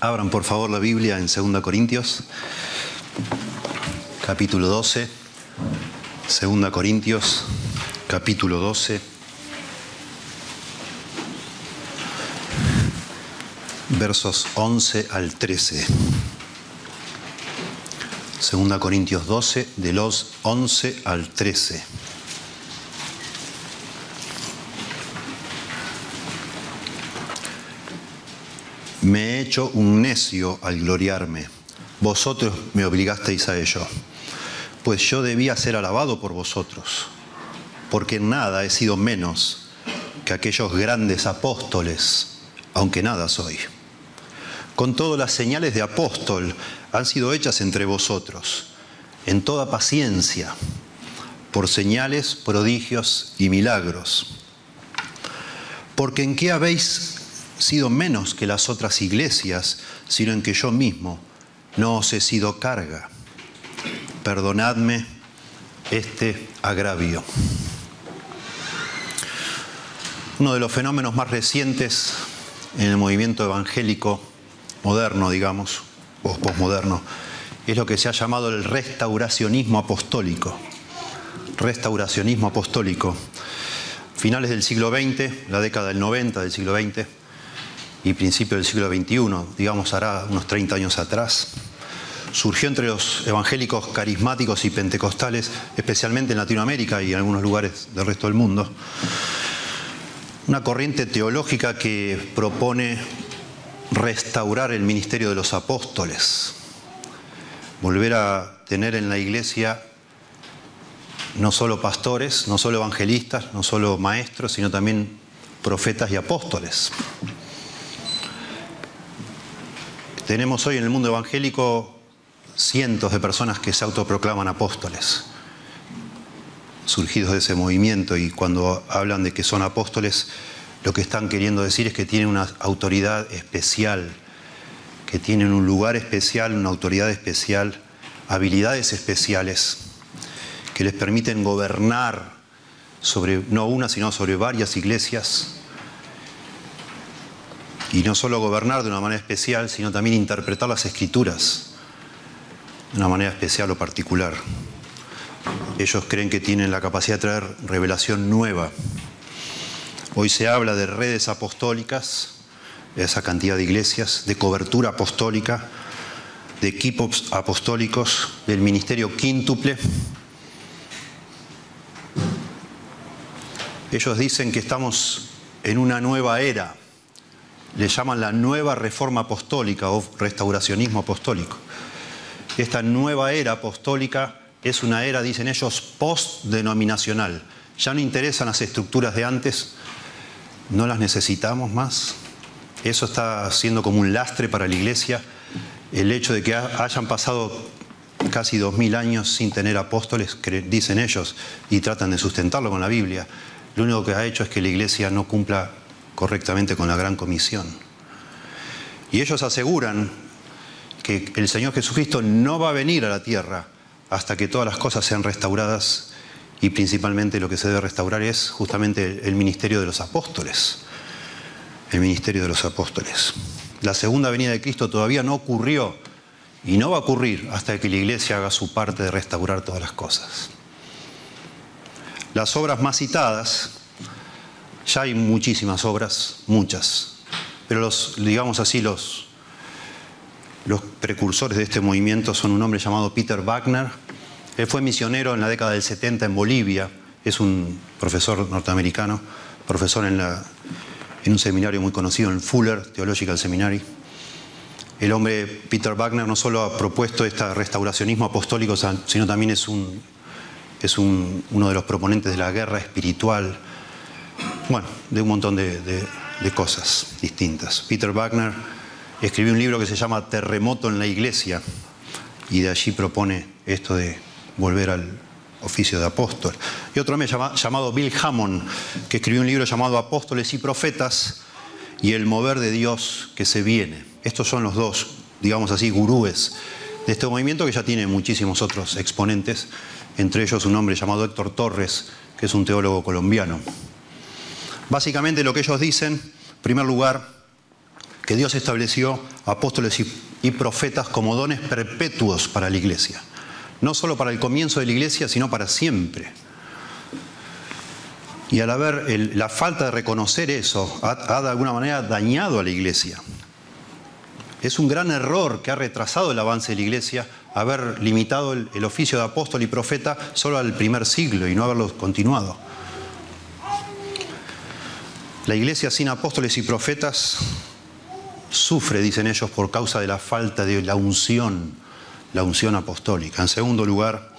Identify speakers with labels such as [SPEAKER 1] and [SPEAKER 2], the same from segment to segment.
[SPEAKER 1] Abran por favor la Biblia en 2 Corintios, capítulo 12. 2 Corintios, capítulo 12. Versos 11 al 13. 2 Corintios 12, de los 11 al 13. Hecho un necio al gloriarme. Vosotros me obligasteis a ello. Pues yo debía ser alabado por vosotros, porque nada he sido menos que aquellos grandes apóstoles, aunque nada soy. Con todo las señales de apóstol han sido hechas entre vosotros, en toda paciencia, por señales, prodigios y milagros. Porque en qué habéis sido menos que las otras iglesias, sino en que yo mismo no os he sido carga. Perdonadme este agravio. Uno de los fenómenos más recientes en el movimiento evangélico moderno, digamos, o posmoderno, es lo que se ha llamado el restauracionismo apostólico. Restauracionismo apostólico. Finales del siglo XX, la década del 90 del siglo XX, y principio del siglo XXI, digamos hará unos 30 años atrás, surgió entre los evangélicos carismáticos y pentecostales, especialmente en Latinoamérica y en algunos lugares del resto del mundo, una corriente teológica que propone restaurar el ministerio de los apóstoles, volver a tener en la iglesia no solo pastores, no solo evangelistas, no solo maestros, sino también profetas y apóstoles. Tenemos hoy en el mundo evangélico cientos de personas que se autoproclaman apóstoles, surgidos de ese movimiento, y cuando hablan de que son apóstoles, lo que están queriendo decir es que tienen una autoridad especial, que tienen un lugar especial, una autoridad especial, habilidades especiales, que les permiten gobernar sobre, no una, sino sobre varias iglesias, y no solo gobernar de una manera especial, sino también interpretar las escrituras de una manera especial o particular. Ellos creen que tienen la capacidad de traer revelación nueva. Hoy se habla de redes apostólicas, de esa cantidad de iglesias, de cobertura apostólica, de equipos apostólicos, del ministerio quíntuple. Ellos dicen que estamos en una nueva era le llaman la nueva reforma apostólica o restauracionismo apostólico. Esta nueva era apostólica es una era, dicen ellos, post-denominacional. Ya no interesan las estructuras de antes, no las necesitamos más. Eso está siendo como un lastre para la iglesia, el hecho de que hayan pasado casi dos mil años sin tener apóstoles, dicen ellos, y tratan de sustentarlo con la Biblia. Lo único que ha hecho es que la iglesia no cumpla correctamente con la gran comisión. Y ellos aseguran que el Señor Jesucristo no va a venir a la tierra hasta que todas las cosas sean restauradas y principalmente lo que se debe restaurar es justamente el ministerio de los apóstoles. El ministerio de los apóstoles. La segunda venida de Cristo todavía no ocurrió y no va a ocurrir hasta que la iglesia haga su parte de restaurar todas las cosas. Las obras más citadas ya hay muchísimas obras, muchas, pero los, digamos así, los, precursores de este movimiento son un hombre llamado Peter Wagner. Él fue misionero en la década del 70 en Bolivia, es un profesor norteamericano, profesor en, la, en un seminario muy conocido, en Fuller Theological Seminary. El hombre Peter Wagner no solo ha propuesto este restauracionismo apostólico, sino también es, un, es un, uno de los proponentes de la guerra espiritual bueno, de un montón de, cosas distintas. Peter Wagner escribió un libro que se llama Terremoto en la Iglesia y de allí propone esto de volver al oficio de apóstol. Y otro hombre llamado Bill Hammond, que escribió un libro llamado Apóstoles y Profetas y el mover de Dios que se viene. Estos son los dos, digamos así, gurúes de este movimiento que ya tiene muchísimos otros exponentes, entre ellos un hombre llamado Héctor Torres, que es un teólogo colombiano. Básicamente lo que ellos dicen, en primer lugar, que Dios estableció apóstoles y, profetas como dones perpetuos para la iglesia. No solo para el comienzo de la iglesia, sino para siempre. Y al haber la falta de reconocer eso, ha, de alguna manera dañado a la iglesia. Es un gran error que ha retrasado el avance de la iglesia haber limitado el oficio de apóstol y profeta solo al primer siglo y no haberlo continuado. La iglesia sin apóstoles y profetas sufre, dicen ellos, por causa de la falta de la unción, la unción apostólica. En segundo lugar,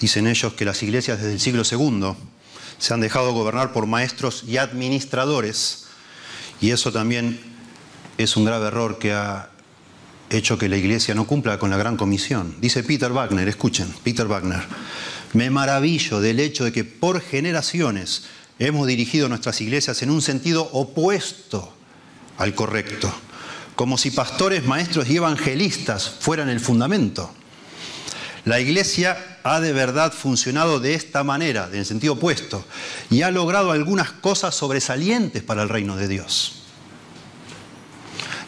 [SPEAKER 1] dicen ellos que las iglesias desde el siglo II se han dejado gobernar por maestros y administradores, y eso también es un grave error que ha hecho que la iglesia no cumpla con la gran comisión. Dice Peter Wagner, escuchen, Peter Wagner, me maravillo del hecho de que por generaciones hemos dirigido nuestras iglesias en un sentido opuesto al correcto, como si pastores, maestros y evangelistas fueran el fundamento. La iglesia ha de verdad funcionado de esta manera, en el sentido opuesto, y ha logrado algunas cosas sobresalientes para el reino de Dios.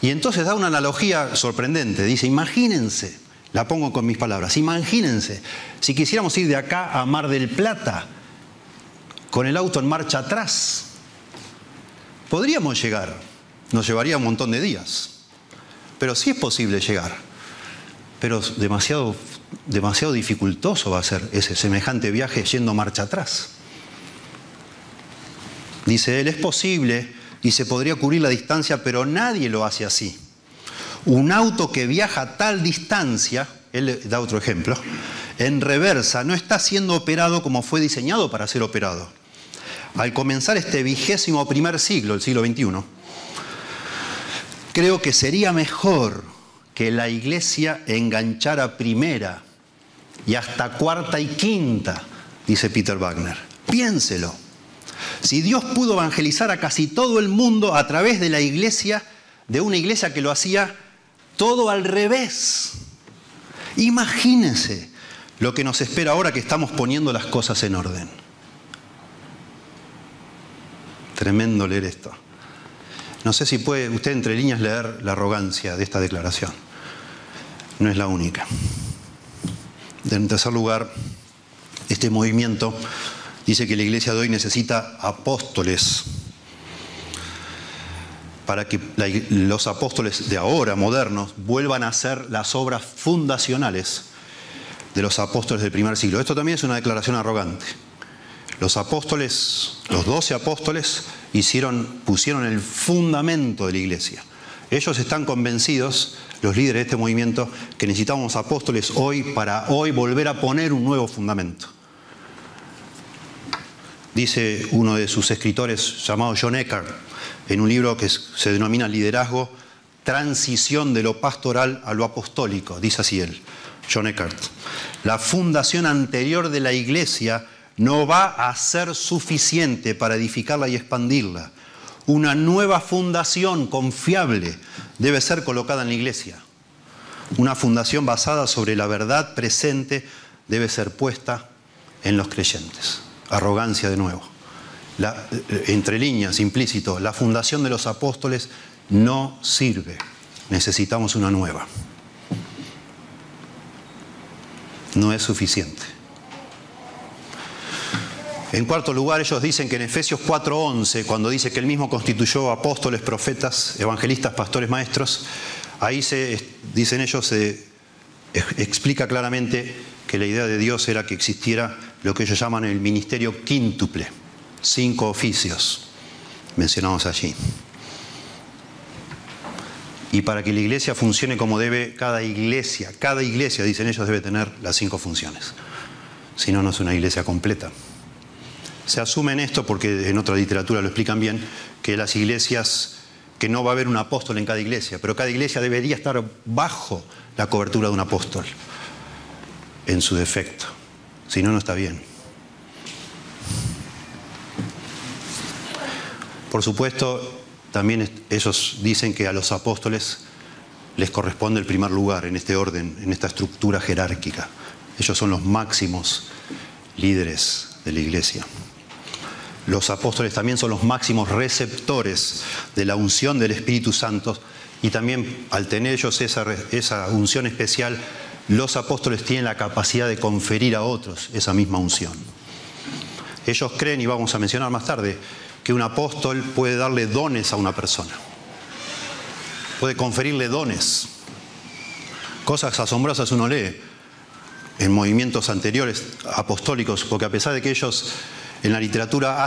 [SPEAKER 1] Y entonces da una analogía sorprendente. Dice, imagínense, la pongo con mis palabras, imagínense, si quisiéramos ir de acá a Mar del Plata con el auto en marcha atrás, podríamos llegar, nos llevaría un montón de días, pero sí es posible llegar, pero demasiado, demasiado dificultoso va a ser ese semejante viaje yendo marcha atrás. Dice él, es posible y se podría cubrir la distancia, pero nadie lo hace así. Un auto que viaja tal distancia, él da otro ejemplo, en reversa no está siendo operado como fue diseñado para ser operado. Al comenzar este vigésimo primer siglo, el siglo XXI, creo que sería mejor que la iglesia enganchara primera y hasta cuarta y quinta, dice Peter Wagner. Piénselo. Si Dios pudo evangelizar a casi todo el mundo a través de la iglesia, de una iglesia que lo hacía todo al revés. Imagínense lo que nos espera ahora que estamos poniendo las cosas en orden. Tremendo leer esto. No sé si puede usted entre líneas leer la arrogancia de esta declaración. No es la única. En tercer lugar, este movimiento dice que la iglesia de hoy necesita apóstoles para que los apóstoles de ahora, modernos, vuelvan a hacer las obras fundacionales de los apóstoles del primer siglo. Esto también es una declaración arrogante. Los apóstoles, los doce apóstoles, pusieron el fundamento de la iglesia. Ellos están convencidos, los líderes de este movimiento, que necesitamos apóstoles hoy para hoy volver a poner un nuevo fundamento. Dice uno de sus escritores llamado John Eckhart, en un libro que se denomina Liderazgo, transición de lo pastoral a lo apostólico, dice así él, John Eckert. La fundación anterior de la iglesia no va a ser suficiente para edificarla y expandirla. Una nueva fundación confiable debe ser colocada en la iglesia. Una fundación basada sobre la verdad presente debe ser puesta en los creyentes. Arrogancia de nuevo. Eh, entre líneas, implícito, la fundación de los apóstoles no sirve. Necesitamos una nueva. No es suficiente. En cuarto lugar, ellos dicen que en Efesios 4:11, cuando dice que él mismo constituyó apóstoles, profetas, evangelistas, pastores, maestros, ahí se, dicen ellos, se explica claramente que la idea de Dios era que existiera lo que ellos llaman el ministerio quíntuple cinco oficios mencionados allí. Y para que la iglesia funcione como debe, cada iglesia, cada iglesia, dicen ellos, debe tener las cinco funciones. Si no, no es una iglesia completa. Se asume en esto, porque en otra literatura lo explican bien, que las iglesias, que no va a haber un apóstol en cada iglesia, pero cada iglesia debería estar bajo la cobertura de un apóstol, en su defecto. Si no, no está bien. Por supuesto, también ellos dicen que a los apóstoles les corresponde el primer lugar en este orden, en esta estructura jerárquica. Ellos son los máximos líderes de la iglesia. los apóstoles también son los máximos receptores de la unción del Espíritu Santo y también al tener ellos esa, esa unción especial, los apóstoles tienen la capacidad de conferir a otros esa misma unción. Ellos creen, y vamos a mencionar más tarde, que un apóstol puede darle dones a una persona, puede conferirle dones. Cosas asombrosas uno lee en movimientos anteriores apostólicos, porque a pesar de que ellos en la literatura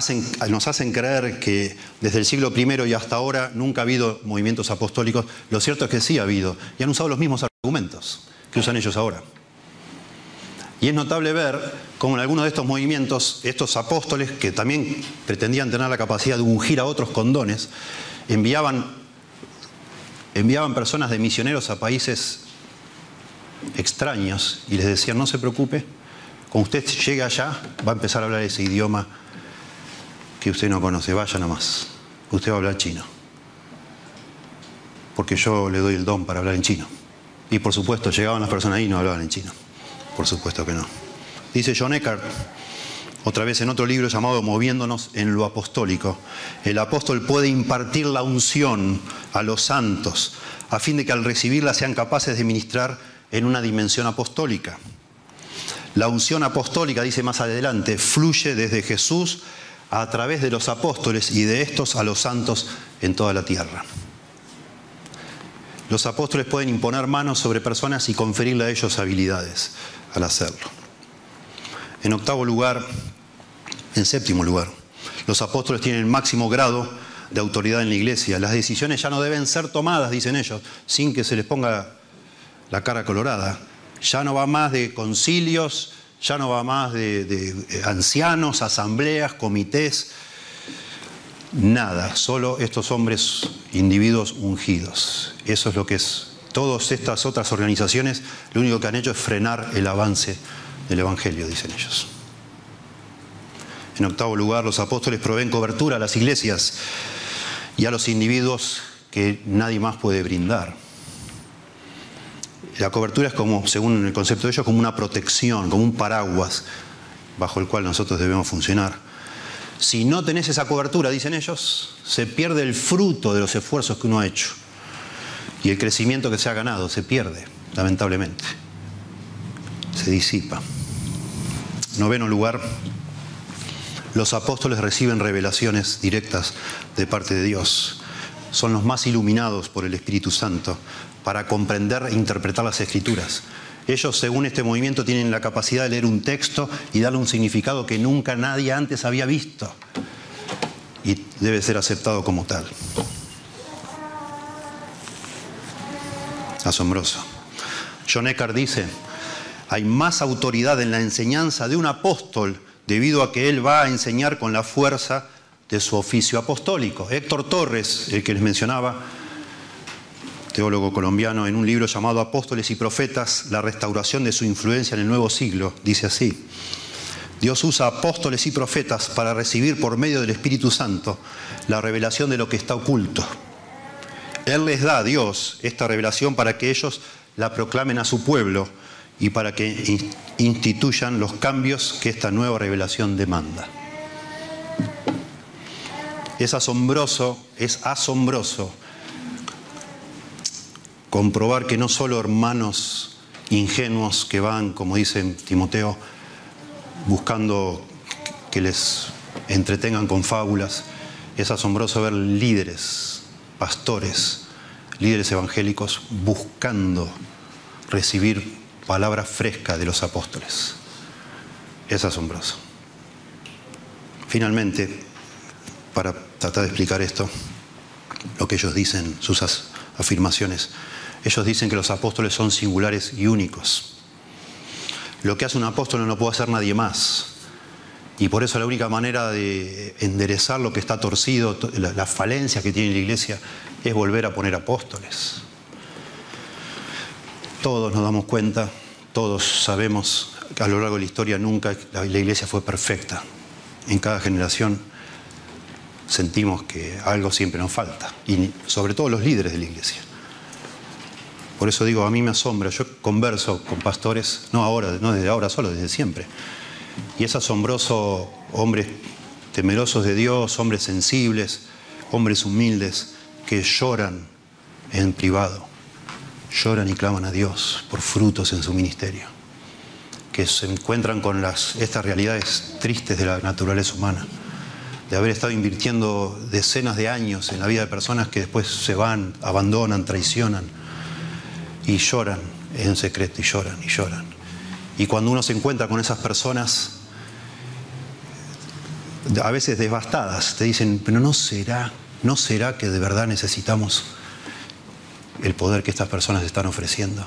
[SPEAKER 1] nos hacen creer que desde el siglo I y hasta ahora nunca ha habido movimientos apostólicos, lo cierto es que sí ha habido, y han usado los mismos argumentos que usan ellos ahora. Y es notable ver cómo en algunos de estos movimientos, estos apóstoles, que también pretendían tener la capacidad de ungir a otros con dones, enviaban, enviaban personas de misioneros a países extraños y les decían, no se preocupe, cuando usted llegue allá va a empezar a hablar ese idioma que usted no conoce, vaya nomás, usted va a hablar chino, porque yo le doy el don para hablar en chino. Y por supuesto, llegaban las personas ahí y no hablaban en chino. Por supuesto que no. Dice John Eckhart, otra vez en otro libro llamado Moviéndonos en lo Apostólico, el apóstol puede impartir la unción a los santos a fin de que al recibirla sean capaces de ministrar en una dimensión apostólica. La unción apostólica, dice más adelante, fluye desde Jesús a través de los apóstoles y de estos a los santos en toda la tierra. Los apóstoles pueden imponer manos sobre personas y conferirle a ellos habilidades al hacerlo. En octavo lugar, en séptimo lugar, los apóstoles tienen el máximo grado de autoridad en la iglesia. Las decisiones ya no deben ser tomadas, dicen ellos, sin que se les ponga la cara colorada. Ya no va más de concilios, ya no va más de, de ancianos, asambleas, comités, nada, solo estos hombres, individuos ungidos. Eso es lo que es. Todas estas otras organizaciones lo único que han hecho es frenar el avance del Evangelio, dicen ellos. En octavo lugar, los apóstoles proveen cobertura a las iglesias y a los individuos que nadie más puede brindar. La cobertura es como, según el concepto de ellos, como una protección, como un paraguas bajo el cual nosotros debemos funcionar. Si no tenés esa cobertura, dicen ellos, se pierde el fruto de los esfuerzos que uno ha hecho. Y el crecimiento que se ha ganado se pierde, lamentablemente. Se disipa. Noveno lugar, los apóstoles reciben revelaciones directas de parte de Dios. Son los más iluminados por el Espíritu Santo para comprender e interpretar las escrituras. Ellos, según este movimiento, tienen la capacidad de leer un texto y darle un significado que nunca nadie antes había visto. Y debe ser aceptado como tal. Asombroso. John Eckhart dice, hay más autoridad en la enseñanza de un apóstol debido a que él va a enseñar con la fuerza de su oficio apostólico. Héctor Torres, el que les mencionaba, teólogo colombiano, en un libro llamado Apóstoles y Profetas, la restauración de su influencia en el nuevo siglo, dice así. Dios usa apóstoles y profetas para recibir por medio del Espíritu Santo la revelación de lo que está oculto. Él les da a Dios esta revelación para que ellos la proclamen a su pueblo y para que instituyan los cambios que esta nueva revelación demanda. Es asombroso, es asombroso comprobar que no solo hermanos ingenuos que van, como dice Timoteo, buscando que les entretengan con fábulas, es asombroso ver líderes, pastores, líderes evangélicos buscando recibir palabra fresca de los apóstoles. Es asombroso. Finalmente, para tratar de explicar esto, lo que ellos dicen, sus afirmaciones, ellos dicen que los apóstoles son singulares y únicos. Lo que hace un apóstol no lo puede hacer nadie más. Y por eso la única manera de enderezar lo que está torcido, las falencias que tiene la iglesia, es volver a poner apóstoles. Todos nos damos cuenta, todos sabemos que a lo largo de la historia nunca la iglesia fue perfecta. En cada generación sentimos que algo siempre nos falta, y sobre todo los líderes de la iglesia. Por eso digo, a mí me asombra, yo converso con pastores, no ahora, no desde ahora solo, desde siempre. Y es asombroso hombres temerosos de Dios, hombres sensibles, hombres humildes, que lloran en privado, lloran y claman a Dios por frutos en su ministerio, que se encuentran con las, estas realidades tristes de la naturaleza humana, de haber estado invirtiendo decenas de años en la vida de personas que después se van, abandonan, traicionan y lloran en secreto y lloran y lloran. Y cuando uno se encuentra con esas personas, a veces devastadas, te dicen, pero no será, no será que de verdad necesitamos el poder que estas personas están ofreciendo.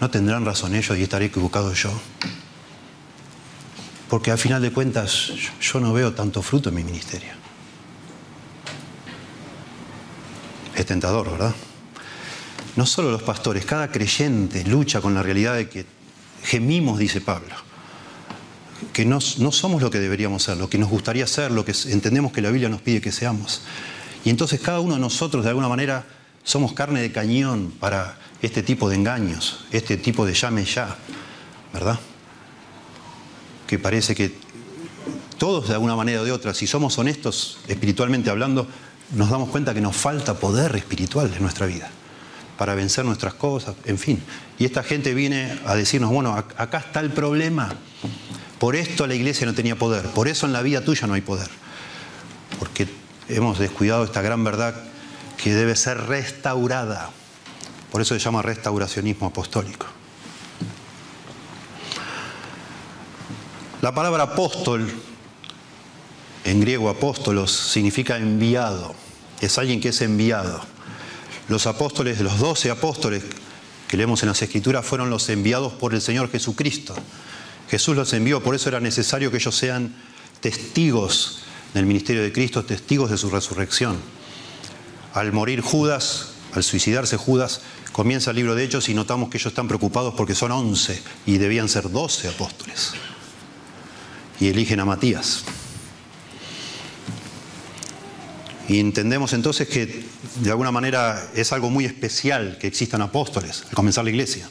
[SPEAKER 1] No tendrán razón ellos y estaré equivocado yo. Porque al final de cuentas yo no veo tanto fruto en mi ministerio. Es tentador, ¿verdad? No solo los pastores, cada creyente lucha con la realidad de que gemimos, dice Pablo, que no, no, somos lo que deberíamos ser, lo que nos gustaría ser, lo que entendemos que la Biblia nos pide que seamos. Y entonces cada uno de nosotros de alguna manera somos carne de cañón para este tipo de engaños, este tipo de llame ya, ¿verdad? Que parece que todos de alguna manera o de otra, si somos honestos espiritualmente hablando, nos damos cuenta que nos falta poder espiritual en nuestra vida para vencer nuestras cosas, en fin. Y esta gente viene a decirnos, bueno, acá está el problema. Por esto la iglesia no tenía poder, por eso en la vida tuya no hay poder. Porque hemos descuidado esta gran verdad que debe ser restaurada. Por eso se llama restauracionismo apostólico. La palabra apóstol, en griego apóstolos, significa enviado. Es alguien que es enviado. Los apóstoles, los doce apóstoles que leemos en las Escrituras, fueron los enviados por el Señor Jesucristo. Jesús los envió, por eso era necesario que ellos sean testigos del ministerio de Cristo, testigos de su resurrección. Al morir Judas, al suicidarse Judas, comienza el libro de Hechos y notamos que ellos están preocupados porque son once y debían ser doce apóstoles. Y eligen a Matías. Y entendemos entonces que de alguna manera es algo muy especial que existan apóstoles al comenzar la iglesia.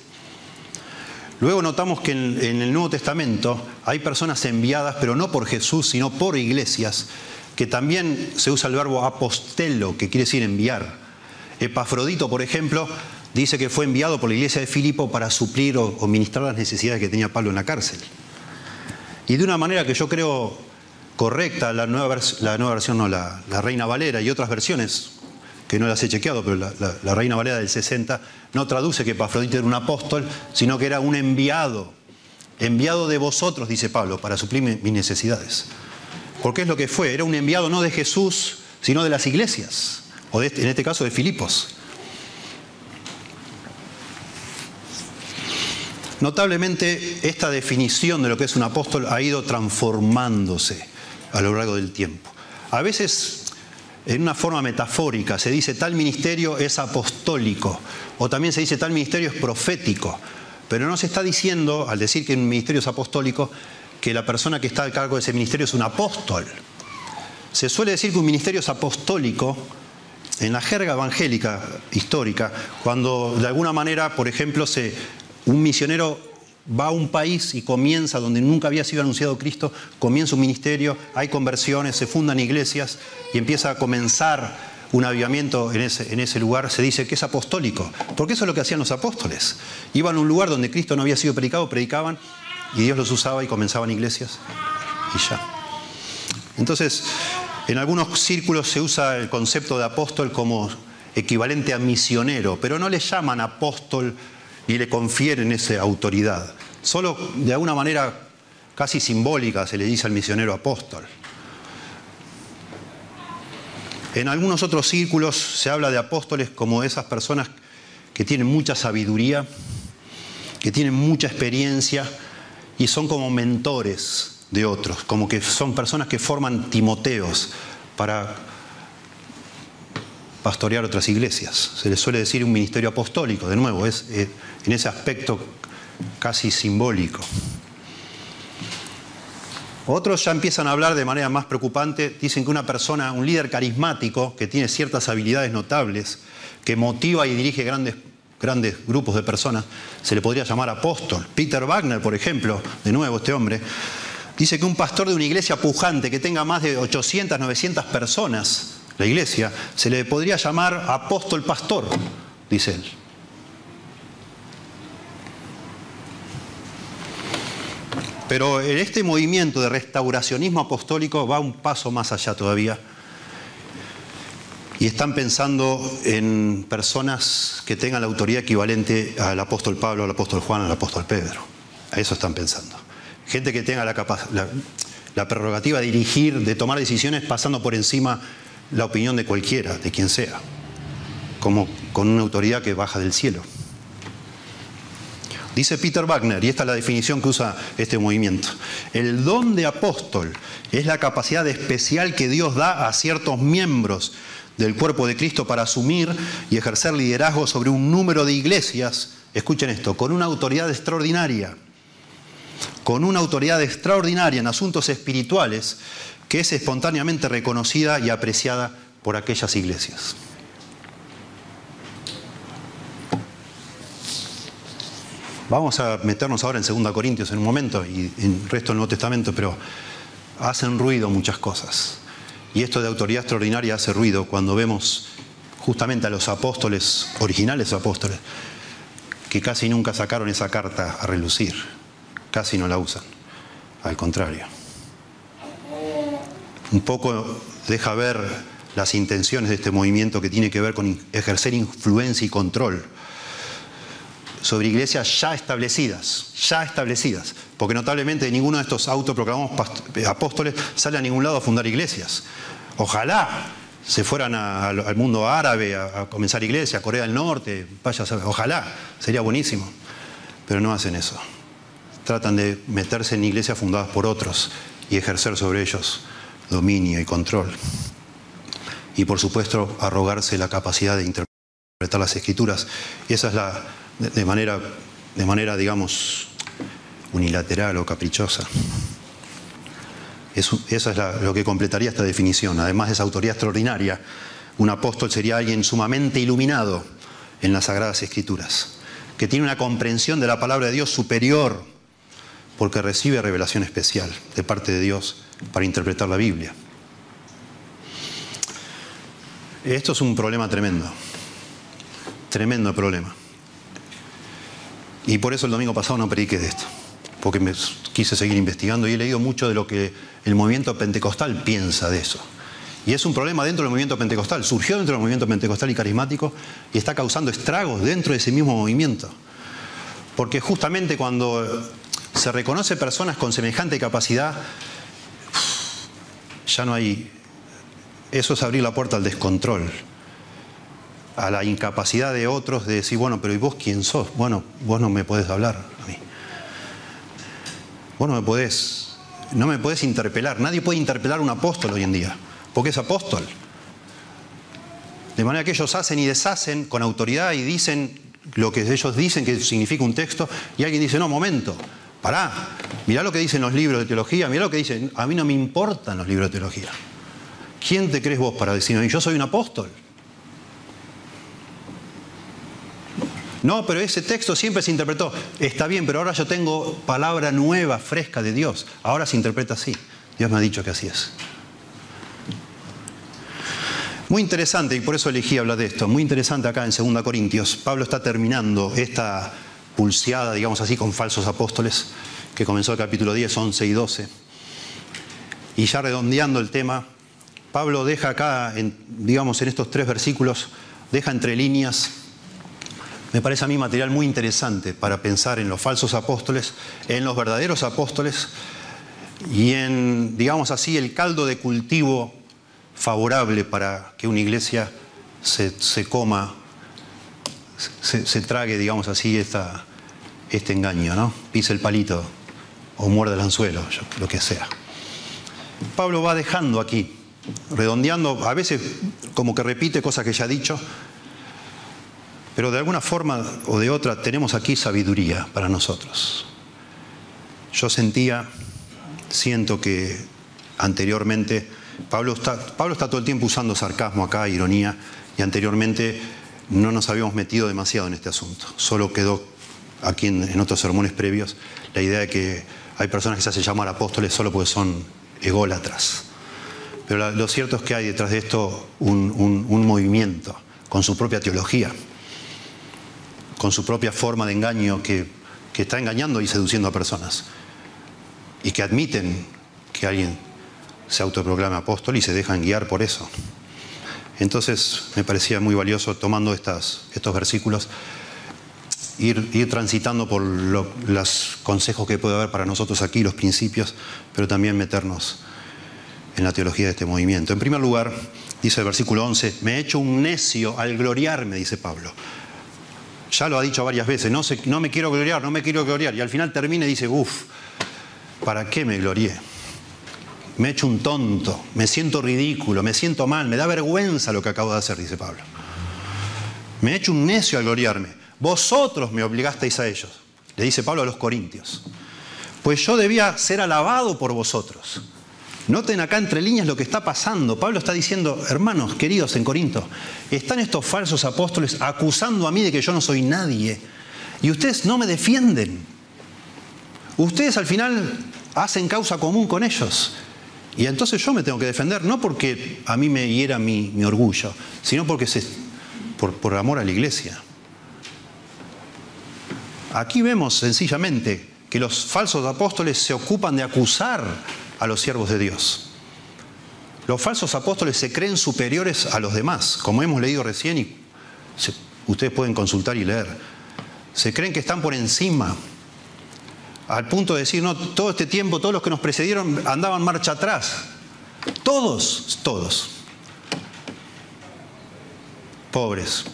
[SPEAKER 1] Luego notamos que en, el Nuevo Testamento hay personas enviadas, pero no por Jesús, sino por iglesias, que también se usa el verbo apostelo, que quiere decir enviar. Epafrodito, por ejemplo, dice que fue enviado por la iglesia de Filipo para suplir o, o ministrar las necesidades que tenía Pablo en la cárcel. Y de una manera que yo creo correcta, la nueva, la nueva versión, no, la, Reina Valera y otras versiones, que no las he chequeado, pero la, Reina Valera del 60 no traduce que Pafrodito era un apóstol, sino que era un enviado, enviado de vosotros, dice Pablo, para suplir mis necesidades. Porque es lo que fue, era un enviado no de Jesús, sino de las iglesias, o este, en este caso de Filipos. Notablemente, esta definición de lo que es un apóstol ha ido transformándose a lo largo del tiempo. A veces, en una forma metafórica, se dice tal ministerio es apostólico, o también se dice tal ministerio es profético, pero no se está diciendo, al decir que un ministerio es apostólico, que la persona que está al cargo de ese ministerio es un apóstol. Se suele decir que un ministerio es apostólico en la jerga evangélica histórica, cuando de alguna manera, por ejemplo, un misionero va a un país y comienza donde nunca había sido anunciado Cristo, comienza un ministerio, hay conversiones, se fundan iglesias y empieza a comenzar un avivamiento en ese, lugar, se dice que es apostólico, porque eso es lo que hacían los apóstoles. Iban a un lugar donde Cristo no había sido predicado, predicaban y Dios los usaba y comenzaban iglesias y ya. Entonces, en algunos círculos se usa el concepto de apóstol como equivalente a misionero, pero no le llaman apóstol y le confieren esa autoridad. Solo de alguna manera casi simbólica se le dice al misionero apóstol. En algunos otros círculos se habla de apóstoles como esas personas que tienen mucha sabiduría, que tienen mucha experiencia y son como mentores de otros, como que son personas que forman timoteos para pastorear otras iglesias. Se les suele decir un ministerio apostólico, de nuevo, es eh, en ese aspecto casi simbólico. Otros ya empiezan a hablar de manera más preocupante, dicen que una persona, un líder carismático, que tiene ciertas habilidades notables, que motiva y dirige grandes, grandes grupos de personas, se le podría llamar apóstol. Peter Wagner, por ejemplo, de nuevo este hombre, Dice que un pastor de una iglesia pujante que tenga más de 800, 900 personas, la iglesia, se le podría llamar apóstol pastor, dice él. Pero este movimiento de restauracionismo apostólico va un paso más allá todavía. Y están pensando en personas que tengan la autoridad equivalente al apóstol Pablo, al apóstol Juan, al apóstol Pedro. A eso están pensando. Gente que tenga la, la, prerrogativa de dirigir, de tomar decisiones pasando por encima la opinión de cualquiera, de quien sea, como con una autoridad que baja del cielo. Dice Peter Wagner, y esta es la definición que usa este movimiento, el don de apóstol es la capacidad especial que Dios da a ciertos miembros del cuerpo de Cristo para asumir y ejercer liderazgo sobre un número de iglesias, escuchen esto, con una autoridad extraordinaria, con una autoridad extraordinaria en asuntos espirituales que es espontáneamente reconocida y apreciada por aquellas iglesias. Vamos a meternos ahora en 2 Corintios en un momento y en el resto del Nuevo Testamento, pero hacen ruido muchas cosas. Y esto de autoridad extraordinaria hace ruido cuando vemos justamente a los apóstoles, originales apóstoles, que casi nunca sacaron esa carta a relucir, casi no la usan, al contrario. Un poco deja ver las intenciones de este movimiento que tiene que ver con ejercer influencia y control sobre iglesias ya establecidas, ya establecidas, porque notablemente ninguno de estos autoproclamados apóstoles sale a ningún lado a fundar iglesias. Ojalá se fueran al mundo árabe a, comenzar iglesias, Corea del Norte, vaya ojalá, sería buenísimo, pero no hacen eso. Tratan de meterse en iglesias fundadas por otros y ejercer sobre ellos dominio y control. Y por supuesto, arrogarse la capacidad de interpretar las escrituras. Y esa es la, de manera, de manera digamos, unilateral o caprichosa. Eso, es lo que completaría esta definición. Además de esa autoridad extraordinaria, un apóstol sería alguien sumamente iluminado en las Sagradas Escrituras, que tiene una comprensión de la palabra de Dios superior, porque recibe revelación especial de parte de Dios para interpretar la Biblia. Esto es un problema tremendo, tremendo problema. Y por eso el domingo pasado no prediqué de esto, porque quise seguir investigando y he leído mucho de lo que el movimiento pentecostal piensa de eso. Y es un problema dentro del movimiento pentecostal, surgió dentro del movimiento pentecostal y carismático y está causando estragos dentro de ese mismo movimiento. Porque justamente cuando se reconoce personas con semejante capacidad, ya no hay... Eso es abrir la puerta al descontrol a la incapacidad de otros de decir, bueno, pero ¿y vos quién sos? Bueno, vos no me podés hablar a mí. Vos no me podés, no me podés interpelar. Nadie puede interpelar a un apóstol hoy en día, porque es apóstol. De manera que ellos hacen y deshacen con autoridad y dicen lo que ellos dicen que significa un texto, y alguien dice, no, momento, pará, mirá lo que dicen los libros de teología, mirá lo que dicen, a mí no me importan los libros de teología. ¿Quién te crees vos para decirme? Yo soy un apóstol. No, pero ese texto siempre se interpretó. Está bien, pero ahora yo tengo palabra nueva, fresca de Dios. Ahora se interpreta así. Dios me ha dicho que así es. Muy interesante, y por eso elegí hablar de esto, muy interesante acá en 2 Corintios. Pablo está terminando esta pulseada, digamos así, con falsos apóstoles, que comenzó el capítulo 10, 11 y 12. Y ya redondeando el tema, Pablo deja acá, digamos, en estos tres versículos, deja entre líneas me parece a mí material muy interesante para pensar en los falsos apóstoles, en los verdaderos apóstoles y en, digamos así, el caldo de cultivo favorable para que una iglesia se, coma, se, trague, digamos así, esta, este engaño, ¿no? Pise el palito o muerde el anzuelo, lo que sea. Pablo va dejando aquí, redondeando, a veces como que repite cosas que ya ha dicho, pero de alguna forma o de otra tenemos aquí sabiduría para nosotros. Yo sentía, siento que anteriormente, Pablo está, Pablo está todo el tiempo usando sarcasmo acá, ironía, y anteriormente no nos habíamos metido demasiado en este asunto. Solo quedó aquí en, en otros sermones previos la idea de que hay personas que se hacen llamar apóstoles solo porque son ególatras. Pero lo cierto es que hay detrás de esto un, movimiento con su propia teología, con su propia forma de engaño que, está engañando y seduciendo a personas y que admiten que alguien se autoproclama apóstol y se dejan guiar por eso. Entonces me parecía muy valioso tomando estos versículos, ir, transitando por los consejos que puede haber para nosotros aquí, los principios, pero también meternos en la teología de este movimiento. En primer lugar, dice el versículo 11, me he hecho un necio al gloriarme, dice Pablo. Ya lo ha dicho varias veces, no, no me quiero gloriar, no me quiero gloriar. Y al final termina y dice, uff, ¿para qué me glorié? Me he hecho un tonto, me siento ridículo, me siento mal, me da vergüenza lo que acabo de hacer, dice Pablo. Me he hecho un necio al gloriarme. Vosotros me obligasteis a ellos, le dice Pablo a los Corintios. Pues yo debía ser alabado por vosotros. Noten acá entre líneas lo que está pasando. Pablo está diciendo, hermanos queridos en Corinto, están estos falsos apóstoles acusando a mí de que yo no soy nadie. Y ustedes no me defienden. Ustedes al final hacen causa común con ellos. Y entonces yo me tengo que defender, no porque a mí me hiera mi, orgullo, sino porque se, por, por amor a la iglesia. Aquí vemos sencillamente que los falsos apóstoles se ocupan de acusar a los siervos de Dios. Los falsos apóstoles se creen superiores a los demás, como hemos leído recién y ustedes pueden consultar y leer. Se creen que están por encima, al punto de decir, no, todo este tiempo, todos los que nos precedieron andaban marcha atrás. Todos, todos. Pobres.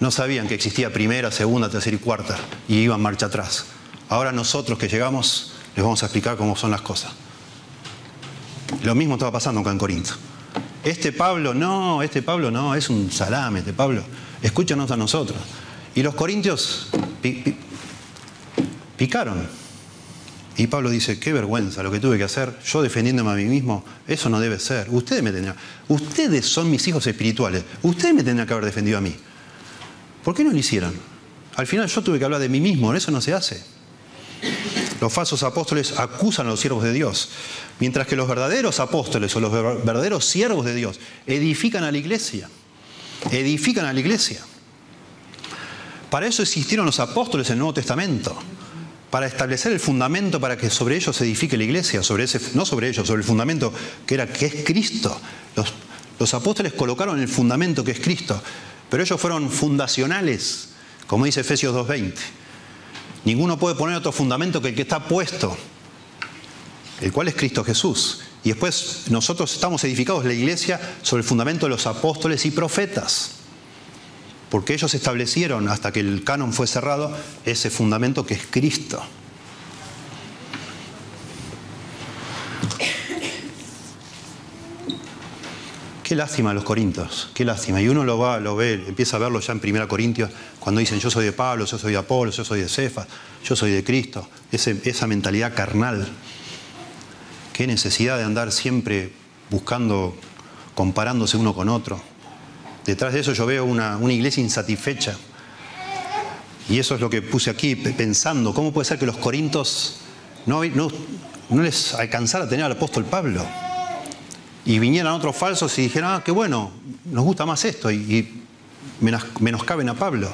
[SPEAKER 1] No sabían que existía primera, segunda, tercera y cuarta y iban marcha atrás. Ahora nosotros que llegamos les vamos a explicar cómo son las cosas. Lo mismo estaba pasando acá en Corinto. Este Pablo, no, este Pablo no, es un salame, este Pablo. Escúchanos a nosotros. Y los corintios picaron. Y Pablo dice, qué vergüenza lo que tuve que hacer, yo defendiéndome a mí mismo, eso no debe ser. Ustedes me tendrían, ustedes son mis hijos espirituales, ustedes me tendrían que haber defendido a mí. ¿Por qué no lo hicieron? Al final yo tuve que hablar de mí mismo, eso no se hace. Los falsos apóstoles acusan a los siervos de Dios, mientras que los verdaderos apóstoles o los verdaderos siervos de Dios edifican a la iglesia. Edifican a la iglesia. Para eso existieron los apóstoles en el Nuevo Testamento, para establecer el fundamento para que sobre ellos se edifique la iglesia, sobre ese, no sobre ellos, sobre el fundamento que era que es Cristo. Los, los apóstoles colocaron el fundamento que es Cristo, pero ellos fueron fundacionales, como dice Efesios 2.20. Ninguno puede poner otro fundamento que el que está puesto, el cual es Cristo Jesús. Y después nosotros estamos edificados, la iglesia, sobre el fundamento de los apóstoles y profetas. Porque ellos establecieron, hasta que el canon fue cerrado, ese fundamento que es Cristo. Qué lástima los corintios, qué lástima. Y uno lo va, lo ve, empieza a verlo ya en 1 Corintios, cuando dicen yo soy de Pablo, yo soy de Apolo, yo soy de Cefas, yo soy de Cristo. esa mentalidad carnal. Qué necesidad de andar siempre buscando, comparándose uno con otro. Detrás de eso yo veo una, iglesia insatisfecha. Y eso es lo que puse aquí pensando, ¿cómo puede ser que los corintios no, no, no les alcanzara a tener al apóstol Pablo? Y vinieran otros falsos y dijeran, ah, qué bueno, nos gusta más esto, y, menoscaben a Pablo.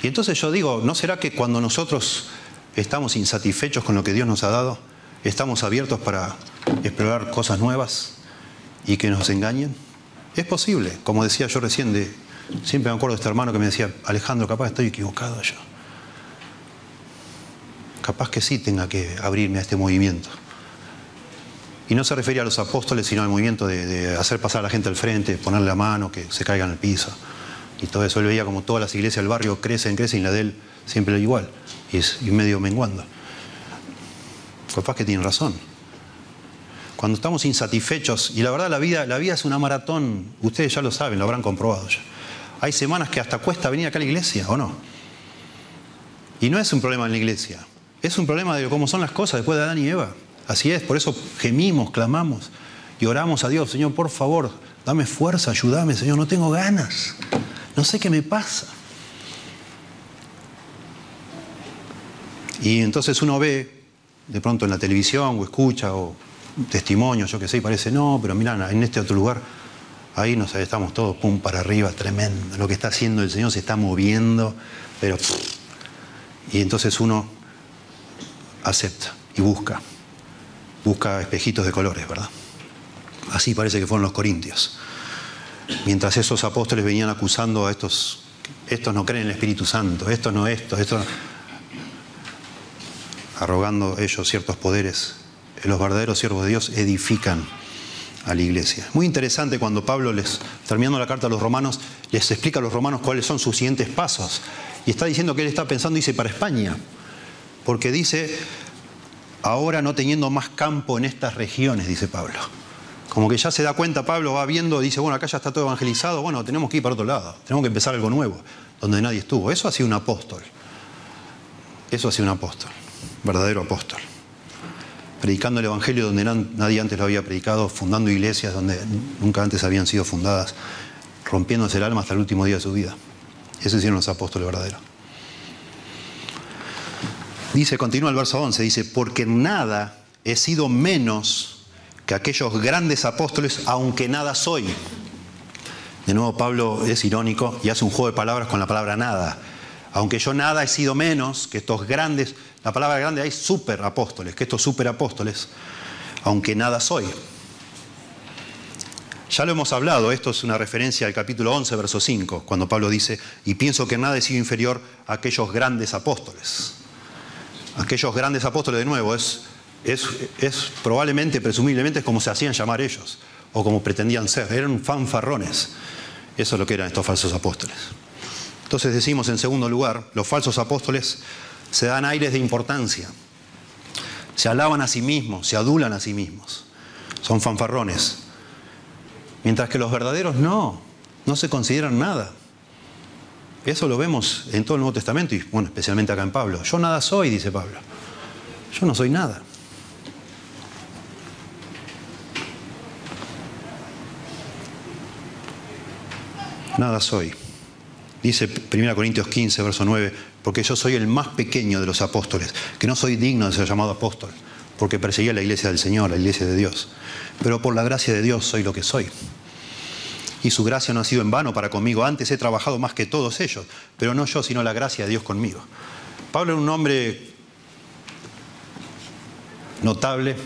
[SPEAKER 1] Y entonces yo digo, ¿no será que cuando nosotros estamos insatisfechos con lo que Dios nos ha dado, estamos abiertos para explorar cosas nuevas y que nos engañen? Es posible, como decía yo recién, de, siempre me acuerdo de este hermano que me decía, Alejandro, capaz estoy equivocado yo. Capaz que sí tenga que abrirme a este movimiento. Y no se refería a los apóstoles, sino al movimiento de, hacer pasar a la gente al frente, ponerle la mano, que se caiga en el piso. Y todo eso él veía como todas las iglesias del barrio crecen, crecen y la de él siempre igual. Y es medio menguando. Capaz que tiene razón. Cuando estamos insatisfechos, y la verdad la vida, la vida es una maratón, ustedes ya lo saben, lo habrán comprobado ya. Hay semanas que hasta cuesta venir acá a la iglesia, ¿o no? Y no es un problema en la iglesia, es un problema de cómo son las cosas después de Adán y Eva. Así es, por eso gemimos, clamamos y oramos a Dios, Señor, por favor, dame fuerza, ayúdame, Señor, no tengo ganas, no sé qué me pasa. Y entonces uno ve de pronto en la televisión o escucha o testimonio, yo qué sé, y parece, no, pero mira, en este otro lugar, ahí nos estamos todos, pum, para arriba, tremendo. Lo que está haciendo el Señor se está moviendo, pero... Y entonces uno acepta y busca, busca espejitos de colores, ¿verdad? Así parece que fueron los corintios. Mientras esos apóstoles venían acusando a estos, estos no creen en el Espíritu Santo, estos no estos, estos, arrogando ellos ciertos poderes, los verdaderos siervos de Dios edifican a la iglesia. Muy interesante cuando Pablo les, terminando la carta a los romanos, les explica a los romanos cuáles son sus siguientes pasos. Y está diciendo que él está pensando, dice, para España. Porque dice, ahora no teniendo más campo en estas regiones, dice Pablo. Como que ya se da cuenta, Pablo va viendo, dice, bueno, acá ya está todo evangelizado, bueno, tenemos que ir para otro lado, tenemos que empezar algo nuevo, donde nadie estuvo. Eso ha sido un apóstol. Eso ha sido un apóstol, verdadero apóstol predicando el Evangelio donde nadie antes lo había predicado, fundando iglesias donde nunca antes habían sido fundadas, rompiéndose el alma hasta el último día de su vida. Esos hicieron los apóstoles verdaderos. Dice, continúa el verso 11, dice, porque nada he sido menos que aquellos grandes apóstoles, aunque nada soy. De nuevo Pablo es irónico y hace un juego de palabras con la palabra nada. Aunque yo nada he sido menos que estos grandes la palabra grande hay super apóstoles, que estos super apóstoles, aunque nada soy. Ya lo hemos hablado, esto es una referencia al capítulo 11, verso 5, cuando Pablo dice, y pienso que nada he sido inferior a aquellos grandes apóstoles. Aquellos grandes apóstoles, de nuevo, es, es, es probablemente, presumiblemente, es como se hacían llamar ellos, o como pretendían ser, eran fanfarrones. Eso es lo que eran estos falsos apóstoles. Entonces decimos, en segundo lugar, los falsos apóstoles se dan aires de importancia, se alaban a sí mismos, se adulan a sí mismos, son fanfarrones. Mientras que los verdaderos no, no se consideran nada. Eso lo vemos en todo el Nuevo Testamento y bueno, especialmente acá en Pablo. Yo nada soy, dice Pablo. Yo no soy nada. Nada soy. Dice 1 Corintios 15, verso 9, porque yo soy el más pequeño de los apóstoles, que no soy digno de ser llamado apóstol, porque perseguía la iglesia del Señor, la iglesia de Dios. Pero por la gracia de Dios soy lo que soy. Y su gracia no ha sido en vano para conmigo. Antes he trabajado más que todos ellos, pero no yo, sino la gracia de Dios conmigo. Pablo era un hombre notable,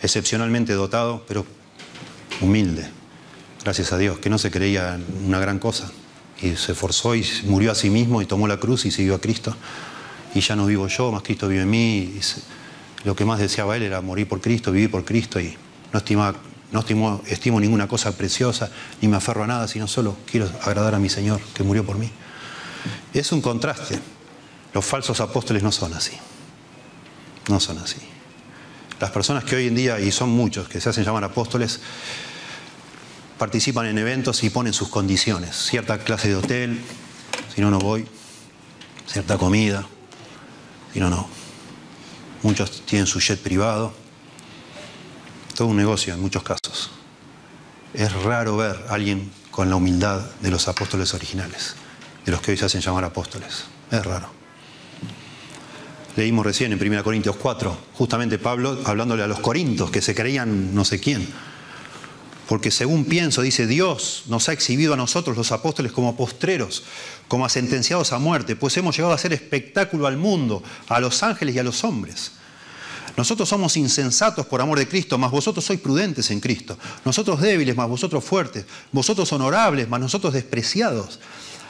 [SPEAKER 1] excepcionalmente dotado, pero humilde, gracias a Dios, que no se creía una gran cosa y se esforzó y murió a sí mismo y tomó la cruz y siguió a Cristo. Y ya no vivo yo, más Cristo vive en mí. Lo que más deseaba él era morir por Cristo, vivir por Cristo y no, estima, no estimo, ninguna cosa preciosa, ni me aferro a nada, sino solo quiero agradar a mi Señor que murió por mí. Es un contraste. Los falsos apóstoles no son así. No son así. Las personas que hoy en día, y son muchos, que se hacen llamar apóstoles, participan en eventos y ponen sus condiciones. Cierta clase de hotel, si no, no voy. Cierta comida, si no, no. Muchos tienen su jet privado. Todo un negocio en muchos casos. Es raro ver a alguien con la humildad de los apóstoles originales, de los que hoy se hacen llamar apóstoles. Es raro. Leímos recién en 1 Corintios 4, justamente Pablo hablándole a los corintos que se creían no sé quién porque según pienso, dice Dios, nos ha exhibido a nosotros los apóstoles como postreros, como sentenciados a muerte, pues hemos llegado a hacer espectáculo al mundo, a los ángeles y a los hombres. Nosotros somos insensatos por amor de Cristo, mas vosotros sois prudentes en Cristo. Nosotros débiles, mas vosotros fuertes. Vosotros honorables, mas nosotros despreciados.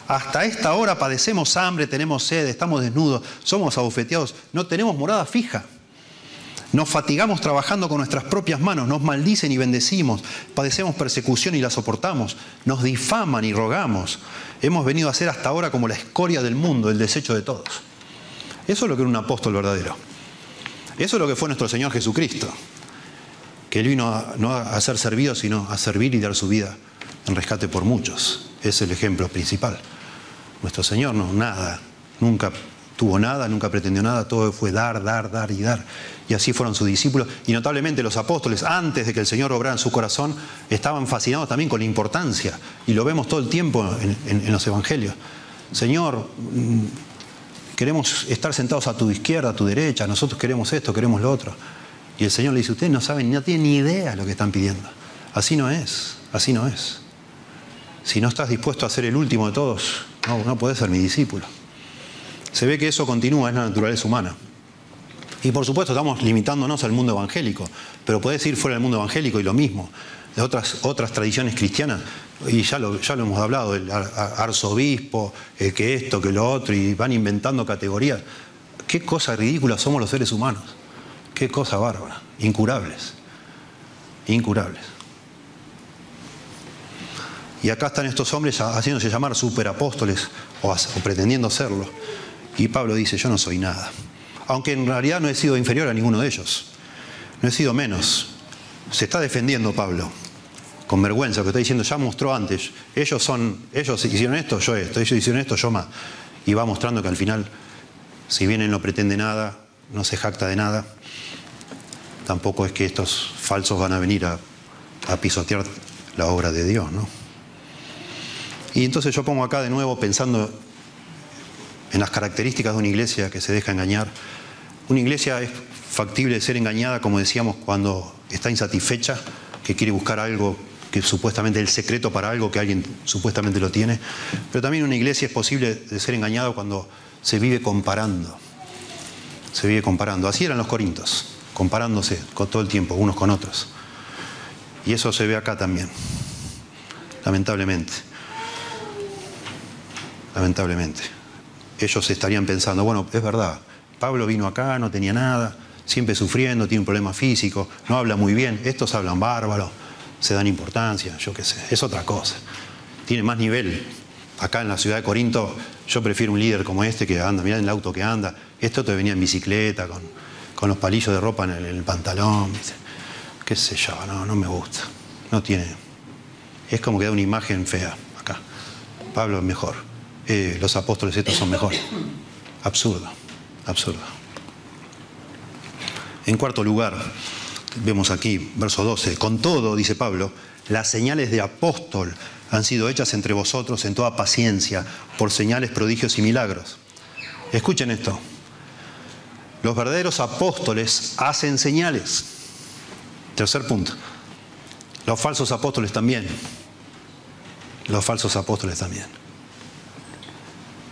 [SPEAKER 1] Hasta esta hora padecemos hambre, tenemos sed, estamos desnudos, somos abofeteados, no tenemos morada fija. Nos fatigamos trabajando con nuestras propias manos, nos maldicen y bendecimos, padecemos persecución y la soportamos, nos difaman y rogamos. Hemos venido a ser hasta ahora como la escoria del mundo, el desecho de todos. Eso es lo que era un apóstol verdadero. Eso es lo que fue nuestro Señor Jesucristo. Que Él vino no a ser servido, sino a servir y dar su vida en rescate por muchos. Es el ejemplo principal. Nuestro Señor no, nada, nunca tuvo nada, nunca pretendió nada, todo fue dar, dar, dar y dar. Y así fueron sus discípulos. Y notablemente los apóstoles, antes de que el Señor obrara en su corazón, estaban fascinados también con la importancia. Y lo vemos todo el tiempo en, los evangelios. Señor, queremos estar sentados a tu izquierda, a tu derecha, nosotros queremos esto, queremos lo otro. Y el Señor le dice, ustedes no saben, no tienen ni idea de lo que están pidiendo. Así no es, así no es. Si no estás dispuesto a ser el último de todos, no, no puedes ser mi discípulo. Se ve que eso continúa, es la naturaleza humana. Y por supuesto estamos limitándonos al mundo evangélico, pero puedes ir fuera del mundo evangélico y lo mismo. De otras, otras tradiciones cristianas, y ya lo, ya lo hemos hablado, el arzobispo, el que esto, que lo otro, y van inventando categorías. Qué cosa ridícula somos los seres humanos. Qué cosa bárbara. Incurables. Incurables. Y acá están estos hombres haciéndose llamar superapóstoles o, o pretendiendo serlo. Y Pablo dice, yo no soy nada. Aunque en realidad no he sido inferior a ninguno de ellos. No he sido menos. Se está defendiendo Pablo. Con vergüenza, que está diciendo, ya mostró antes. Ellos son, ellos hicieron esto, yo esto. Ellos hicieron esto, yo más. Y va mostrando que al final, si bien él no pretende nada, no se jacta de nada, tampoco es que estos falsos van a venir a, a pisotear la obra de Dios, ¿no? Y entonces yo pongo acá de nuevo pensando en las características de una iglesia que se deja engañar. Una iglesia es factible de ser engañada, como decíamos, cuando está insatisfecha, que quiere buscar algo que supuestamente es el secreto para algo que alguien supuestamente lo tiene. Pero también una iglesia es posible de ser engañada cuando se vive comparando. Se vive comparando. Así eran los corintos, comparándose con todo el tiempo, unos con otros. Y eso se ve acá también, lamentablemente. Lamentablemente ellos estarían pensando, bueno, es verdad, Pablo vino acá, no tenía nada, siempre sufriendo, tiene un problema físico, no habla muy bien, estos hablan bárbaro, se dan importancia, yo qué sé, es otra cosa. Tiene más nivel. Acá en la ciudad de Corinto, yo prefiero un líder como este que anda, mirá en el auto que anda. Este otro venía en bicicleta, con, con los palillos de ropa en el, en el pantalón. Qué sé yo, no, no me gusta. No tiene. Es como que da una imagen fea acá. Pablo es mejor. Eh, los apóstoles estos son mejores. Absurdo, absurdo. En cuarto lugar, vemos aquí, verso 12, con todo, dice Pablo, las señales de apóstol han sido hechas entre vosotros en toda paciencia, por señales, prodigios y milagros. Escuchen esto. Los verdaderos apóstoles hacen señales. Tercer punto. Los falsos apóstoles también. Los falsos apóstoles también.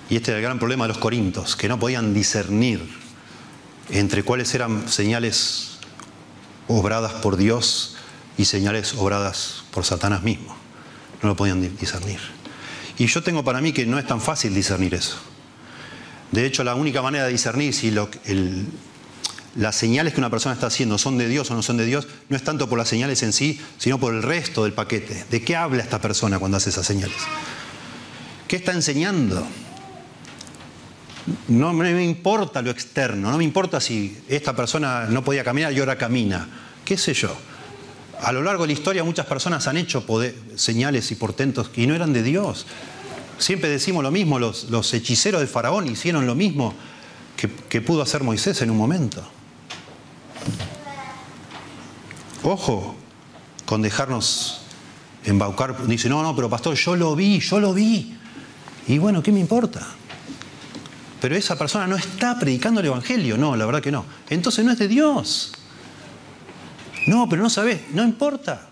[SPEAKER 1] Y este era el gran problema de los corintos, que no podían discernir entre cuáles eran señales obradas por Dios y señales obradas por Satanás mismo. No lo podían discernir. Y yo tengo para mí que no es tan fácil discernir eso. De hecho, la única manera de discernir si las señales que una persona está haciendo son de Dios o no son de Dios, no es tanto por las señales en sí, sino por el resto del paquete. ¿De qué habla esta persona cuando hace esas señales? ¿Qué está enseñando? No me importa lo externo, no me importa si esta persona no podía caminar y ahora camina, qué sé yo. A lo largo de la historia muchas personas han hecho señales y portentos y no eran de Dios. Siempre decimos lo mismo, los, hechiceros de Faraón hicieron lo mismo que, que pudo hacer Moisés en un momento. Ojo con dejarnos embaucar. Dice, no, no, pero pastor, yo lo vi, yo lo vi. Y bueno, ¿qué me importa? Pero esa persona no está predicando el Evangelio. No, la verdad que no. Entonces no es de Dios. No, pero no sabes, no importa.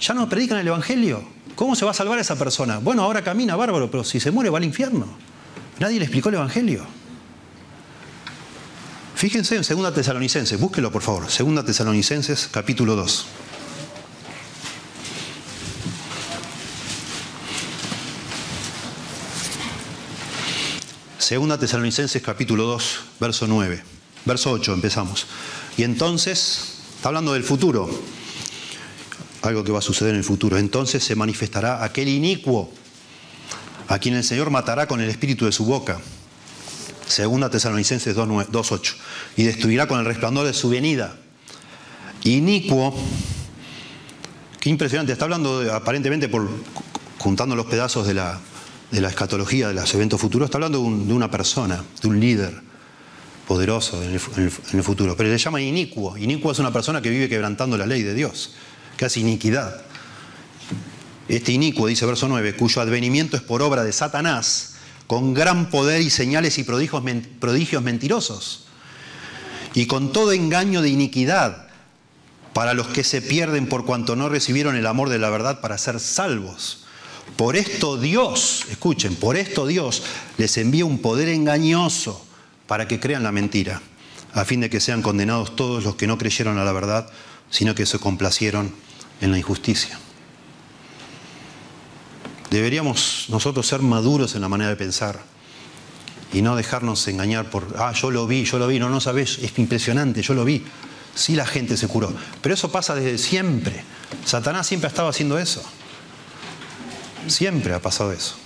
[SPEAKER 1] Ya no predican el Evangelio. ¿Cómo se va a salvar esa persona? Bueno, ahora camina bárbaro, pero si se muere va al infierno. Nadie le explicó el Evangelio. Fíjense en 2 Tesalonicenses, búsquelo por favor. 2 Tesalonicenses, capítulo 2. Segunda Tesalonicenses capítulo 2, verso 9. Verso 8 empezamos. Y entonces, está hablando del futuro, algo que va a suceder en el futuro. Entonces se manifestará aquel inicuo a quien el Señor matará con el espíritu de su boca. Segunda Tesalonicenses 2.8. Y destruirá con el resplandor de su venida. Inicuo, qué impresionante, está hablando aparentemente por juntando los pedazos de la, de la escatología de los eventos futuros, está hablando de, una persona, de un líder poderoso en el, futuro. Pero le llama inicuo. Inicuo es una persona que vive quebrantando la ley de Dios, que hace iniquidad. Este inicuo, dice verso 9, cuyo advenimiento es por obra de Satanás, con gran poder y señales y prodigios, prodigios mentirosos, y con todo engaño de iniquidad para los que se pierden por cuanto no recibieron el amor de la verdad para ser salvos. Por esto Dios, escuchen, por esto Dios les envía un poder engañoso para que crean la mentira, a fin de que sean condenados todos los que no creyeron a la verdad, sino que se complacieron en la injusticia. Deberíamos nosotros ser maduros en la manera de pensar y no dejarnos engañar por, ah, yo lo vi, yo lo vi, no, no sabes, es impresionante, yo lo vi. Sí la gente se curó, pero eso pasa desde siempre. Satanás siempre ha estado haciendo eso. Siempre ha pasado eso.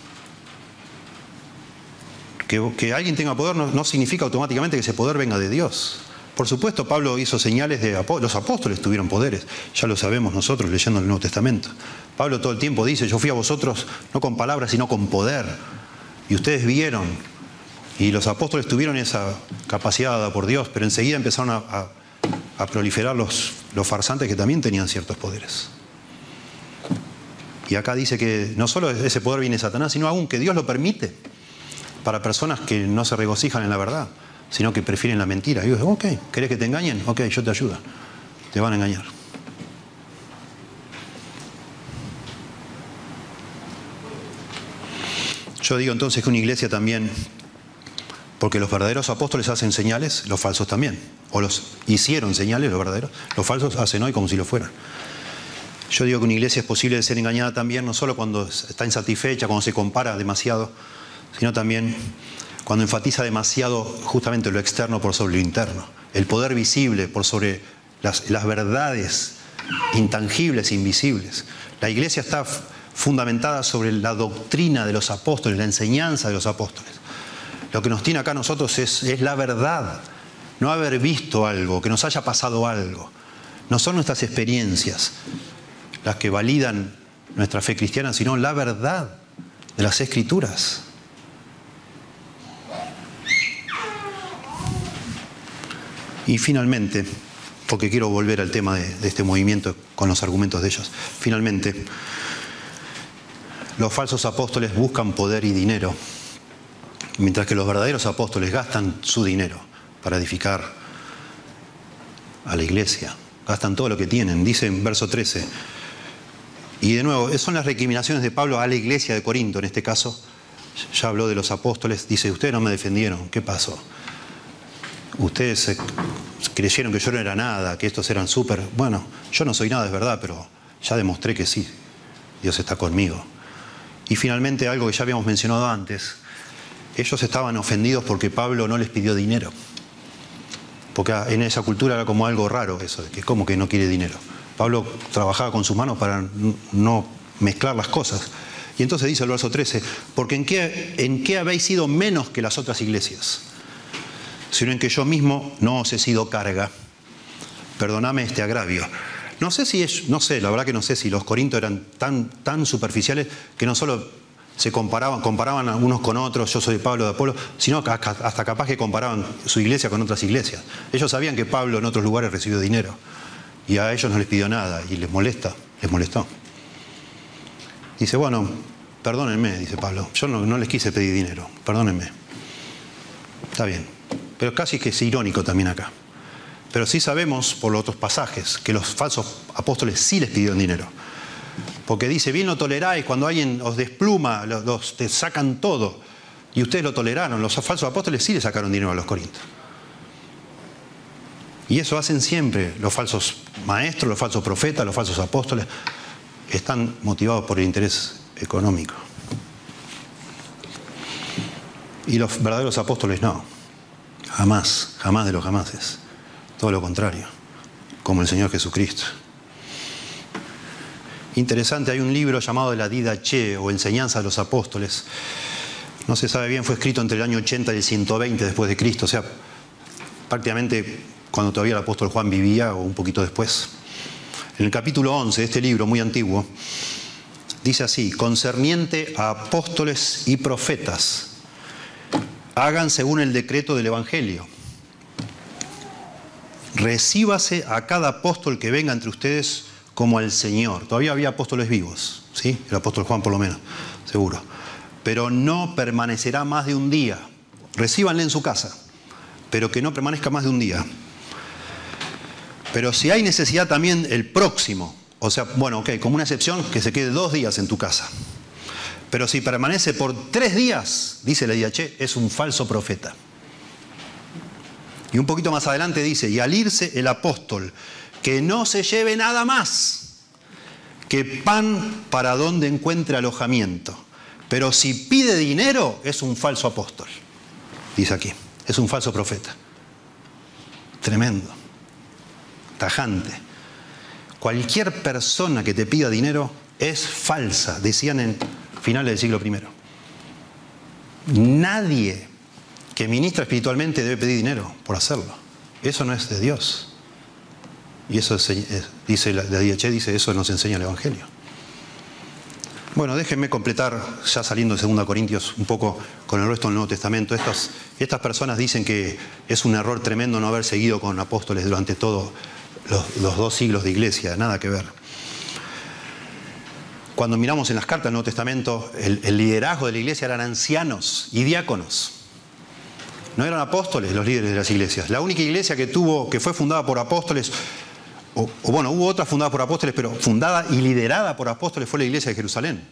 [SPEAKER 1] Que, alguien tenga poder no, significa automáticamente que ese poder venga de Dios. Por supuesto, Pablo hizo señales de los apóstoles tuvieron poderes, ya lo sabemos nosotros leyendo el Nuevo Testamento. Pablo todo el tiempo dice, yo fui a vosotros no con palabras, sino con poder. Y ustedes vieron, y los apóstoles tuvieron esa capacidad dada por Dios, pero enseguida empezaron a, proliferar los farsantes que también tenían ciertos poderes. Y acá dice que no solo ese poder viene de Satanás, sino aún que Dios lo permite para personas que no se regocijan en la verdad sino que prefieren la mentira. Y yo digo, ok, ¿querés que te engañen? Ok, yo te ayudo. Te van a engañar. Yo digo entonces que una iglesia también, porque los verdaderos apóstoles hacen señales, los falsos también. O los hicieron señales, los verdaderos. Los falsos hacen hoy como si lo fueran. Yo digo que una iglesia es posible de ser engañada también, no solo cuando está insatisfecha, cuando se compara demasiado, sino también cuando enfatiza demasiado justamente lo externo por sobre lo interno, el poder visible por sobre las, verdades intangibles invisibles. La iglesia está fundamentada sobre la doctrina de los apóstoles, la enseñanza de los apóstoles. Lo que nos tiene acá a nosotros es, es la verdad, no haber visto algo, que nos haya pasado algo. No son nuestras experiencias las que validan nuestra fe cristiana, sino la verdad de las escrituras. Y finalmente, porque quiero volver al tema de, este movimiento con los argumentos de ellos, finalmente, los falsos apóstoles buscan poder y dinero, mientras que los verdaderos apóstoles gastan su dinero para edificar a la iglesia, gastan todo lo que tienen, dice en verso 13. Y de nuevo, son las recriminaciones de Pablo a la iglesia de Corinto, en este caso, ya habló de los apóstoles, dice, ustedes no me defendieron, ¿qué pasó? ustedes creyeron que yo no era nada, que estos eran súper... Bueno, yo no soy nada, es verdad, pero ya demostré que sí, Dios está conmigo. Y finalmente algo que ya habíamos mencionado antes, ellos estaban ofendidos porque Pablo no les pidió dinero. Porque en esa cultura era como algo raro eso, que como que no quiere dinero. Pablo trabajaba con sus manos para no mezclar las cosas. Y entonces dice el verso 13, porque ¿en qué, en qué habéis sido menos que las otras iglesias? sino en que yo mismo no os he sido carga. Perdoname este agravio. No sé si es, no sé, la verdad que no sé si los corintios eran tan, tan superficiales que no solo se comparaban, comparaban unos con otros, yo soy Pablo de Apolo, sino hasta capaz que comparaban su iglesia con otras iglesias. Ellos sabían que Pablo en otros lugares recibió dinero y a ellos no les pidió nada y les molesta, les molestó. Dice, bueno, perdónenme, dice Pablo, yo no, les quise pedir dinero, perdónenme. Está bien, pero casi que es irónico también acá. Pero sí sabemos por los otros pasajes que los falsos apóstoles sí les pidieron dinero. Porque dice, bien lo toleráis cuando alguien os despluma, los, te sacan todo. Y ustedes lo toleraron. Los falsos apóstoles sí le sacaron dinero a los corintios. Y eso hacen siempre los falsos maestros, los falsos profetas, los falsos apóstoles. Están motivados por el interés económico. Y los verdaderos apóstoles no. Jamás, jamás de los jamases. Todo lo contrario, como el Señor Jesucristo. Interesante, hay un libro llamado La Didache o Enseñanza de los Apóstoles. No se sabe bien, fue escrito entre el año 80 y el 120 después de Cristo, o sea, prácticamente cuando todavía el apóstol Juan vivía o un poquito después. En el capítulo 11 de este libro, muy antiguo, dice así, concerniente a apóstoles y profetas hagan según el decreto del Evangelio. Recíbase a cada apóstol que venga entre ustedes como al Señor. Todavía había apóstoles vivos, ¿sí? El apóstol Juan por lo menos, seguro. pero no permanecerá más de un día. Recíbanle en su casa, pero que no permanezca más de un día. Pero si hay necesidad también el próximo, o sea, bueno, ok, como una excepción, que se quede dos días en tu casa. Pero si permanece por tres días, dice la IH, es un falso profeta. Y un poquito más adelante dice, y al irse el apóstol, que no se lleve nada más que pan para donde encuentre alojamiento. Pero si pide dinero, es un falso apóstol. Dice aquí, es un falso profeta. Tremendo, tajante. Cualquier persona que te pida dinero es falsa, decían en finales del siglo I. Nadie que ministra espiritualmente debe pedir dinero por hacerlo. Eso no es de Dios. Y eso dice la, la dice, eso nos enseña el Evangelio. Bueno, déjenme completar, ya saliendo de 2 Corintios, un poco con el resto del Nuevo Testamento. Estas, estas personas dicen que es un error tremendo no haber seguido con apóstoles durante todos los, dos siglos de iglesia, nada que ver. Cuando miramos en las cartas del Nuevo Testamento, el, liderazgo de la iglesia eran ancianos y diáconos. No eran apóstoles los líderes de las iglesias. La única iglesia que tuvo, que fue fundada por apóstoles o, bueno, hubo otra fundada por apóstoles, pero fundada y liderada por apóstoles fue la iglesia de Jerusalén.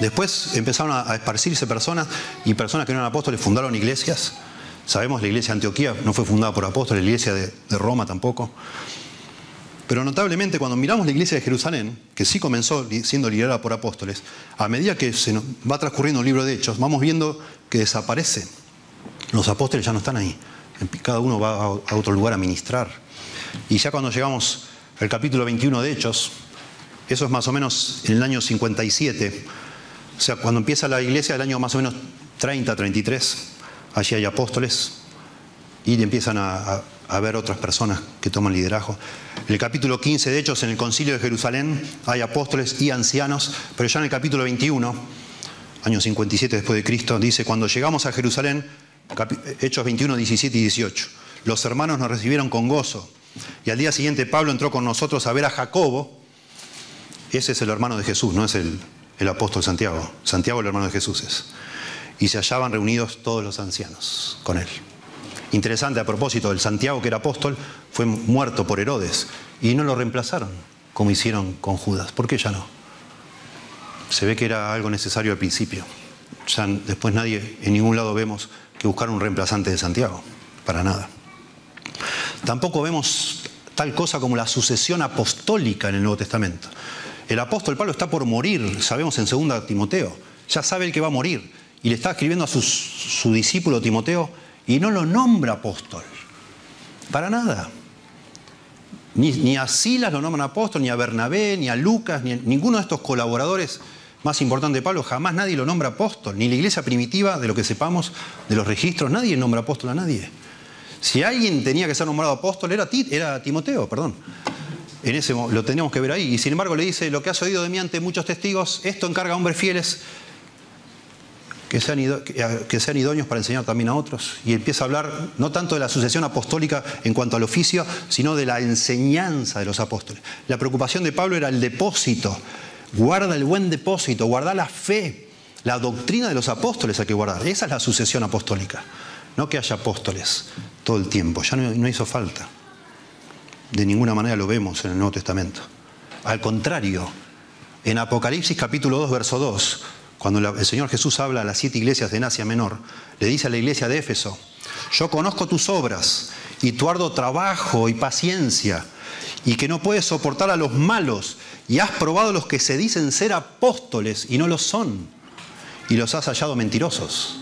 [SPEAKER 1] Después empezaron a, esparcirse personas y personas que no eran apóstoles fundaron iglesias. Sabemos la iglesia de Antioquía no fue fundada por apóstoles, la iglesia de, Roma tampoco. Pero notablemente cuando miramos la iglesia de Jerusalén, que sí comenzó siendo liderada por apóstoles, a medida que se va transcurriendo el libro de Hechos, vamos viendo que desaparece. Los apóstoles ya no están ahí. Cada uno va a otro lugar a ministrar. Y ya cuando llegamos al capítulo 21 de Hechos, eso es más o menos en el año 57, o sea, cuando empieza la iglesia, el año más o menos 30, 33, allí hay apóstoles y empiezan a, ver otras personas que toman liderazgo. En el capítulo 15 de Hechos, en el concilio de Jerusalén, hay apóstoles y ancianos, pero ya en el capítulo 21, año 57 después de Cristo, dice, cuando llegamos a Jerusalén, Hechos 21, 17 y 18, los hermanos nos recibieron con gozo y al día siguiente Pablo entró con nosotros a ver a Jacobo. Ese es el hermano de Jesús, no es el, apóstol Santiago. Santiago el hermano de Jesús es. Y se hallaban reunidos todos los ancianos con él. Interesante a propósito, el Santiago que era apóstol fue muerto por Herodes y no lo reemplazaron como hicieron con Judas. ¿Por qué ya no? Se ve que era algo necesario al principio. Ya después nadie, en ningún lado vemos que buscar un reemplazante de Santiago. Para nada. Tampoco vemos tal cosa como la sucesión apostólica en el Nuevo Testamento. El apóstol Pablo está por morir, sabemos en 2 Timoteo, ya sabe el que va a morir, y le está escribiendo a su, discípulo Timoteo y no lo nombra apóstol. Para nada. Ni, a Silas lo nombran apóstol, ni a Bernabé, ni a Lucas, ni a ninguno de estos colaboradores más importantes de Pablo, jamás nadie lo nombra apóstol, ni la iglesia primitiva, de lo que sepamos, de los registros, nadie nombra apóstol a nadie. Si alguien tenía que ser nombrado apóstol era, era Timoteo, perdón. En ese, lo teníamos que ver ahí. Y sin embargo le dice, lo que has oído de mí ante muchos testigos, esto encarga a hombres fieles que sean, idóneos para enseñar también a otros. Y empieza a hablar no tanto de la sucesión apostólica en cuanto al oficio, sino de la enseñanza de los apóstoles. La preocupación de Pablo era el depósito. Guarda el buen depósito, guarda la fe. La doctrina de los apóstoles hay que guardar. Esa es la sucesión apostólica. No que haya apóstoles todo el tiempo, ya no, hizo falta. De ninguna manera lo vemos en el Nuevo Testamento. Al contrario, en Apocalipsis capítulo 2, verso 2, cuando el Señor Jesús habla a las siete iglesias de Asia Menor, le dice a la iglesia de Éfeso, yo conozco tus obras y tu arduo trabajo y paciencia, y que no puedes soportar a los malos, y has probado los que se dicen ser apóstoles y no lo son, y los has hallado mentirosos.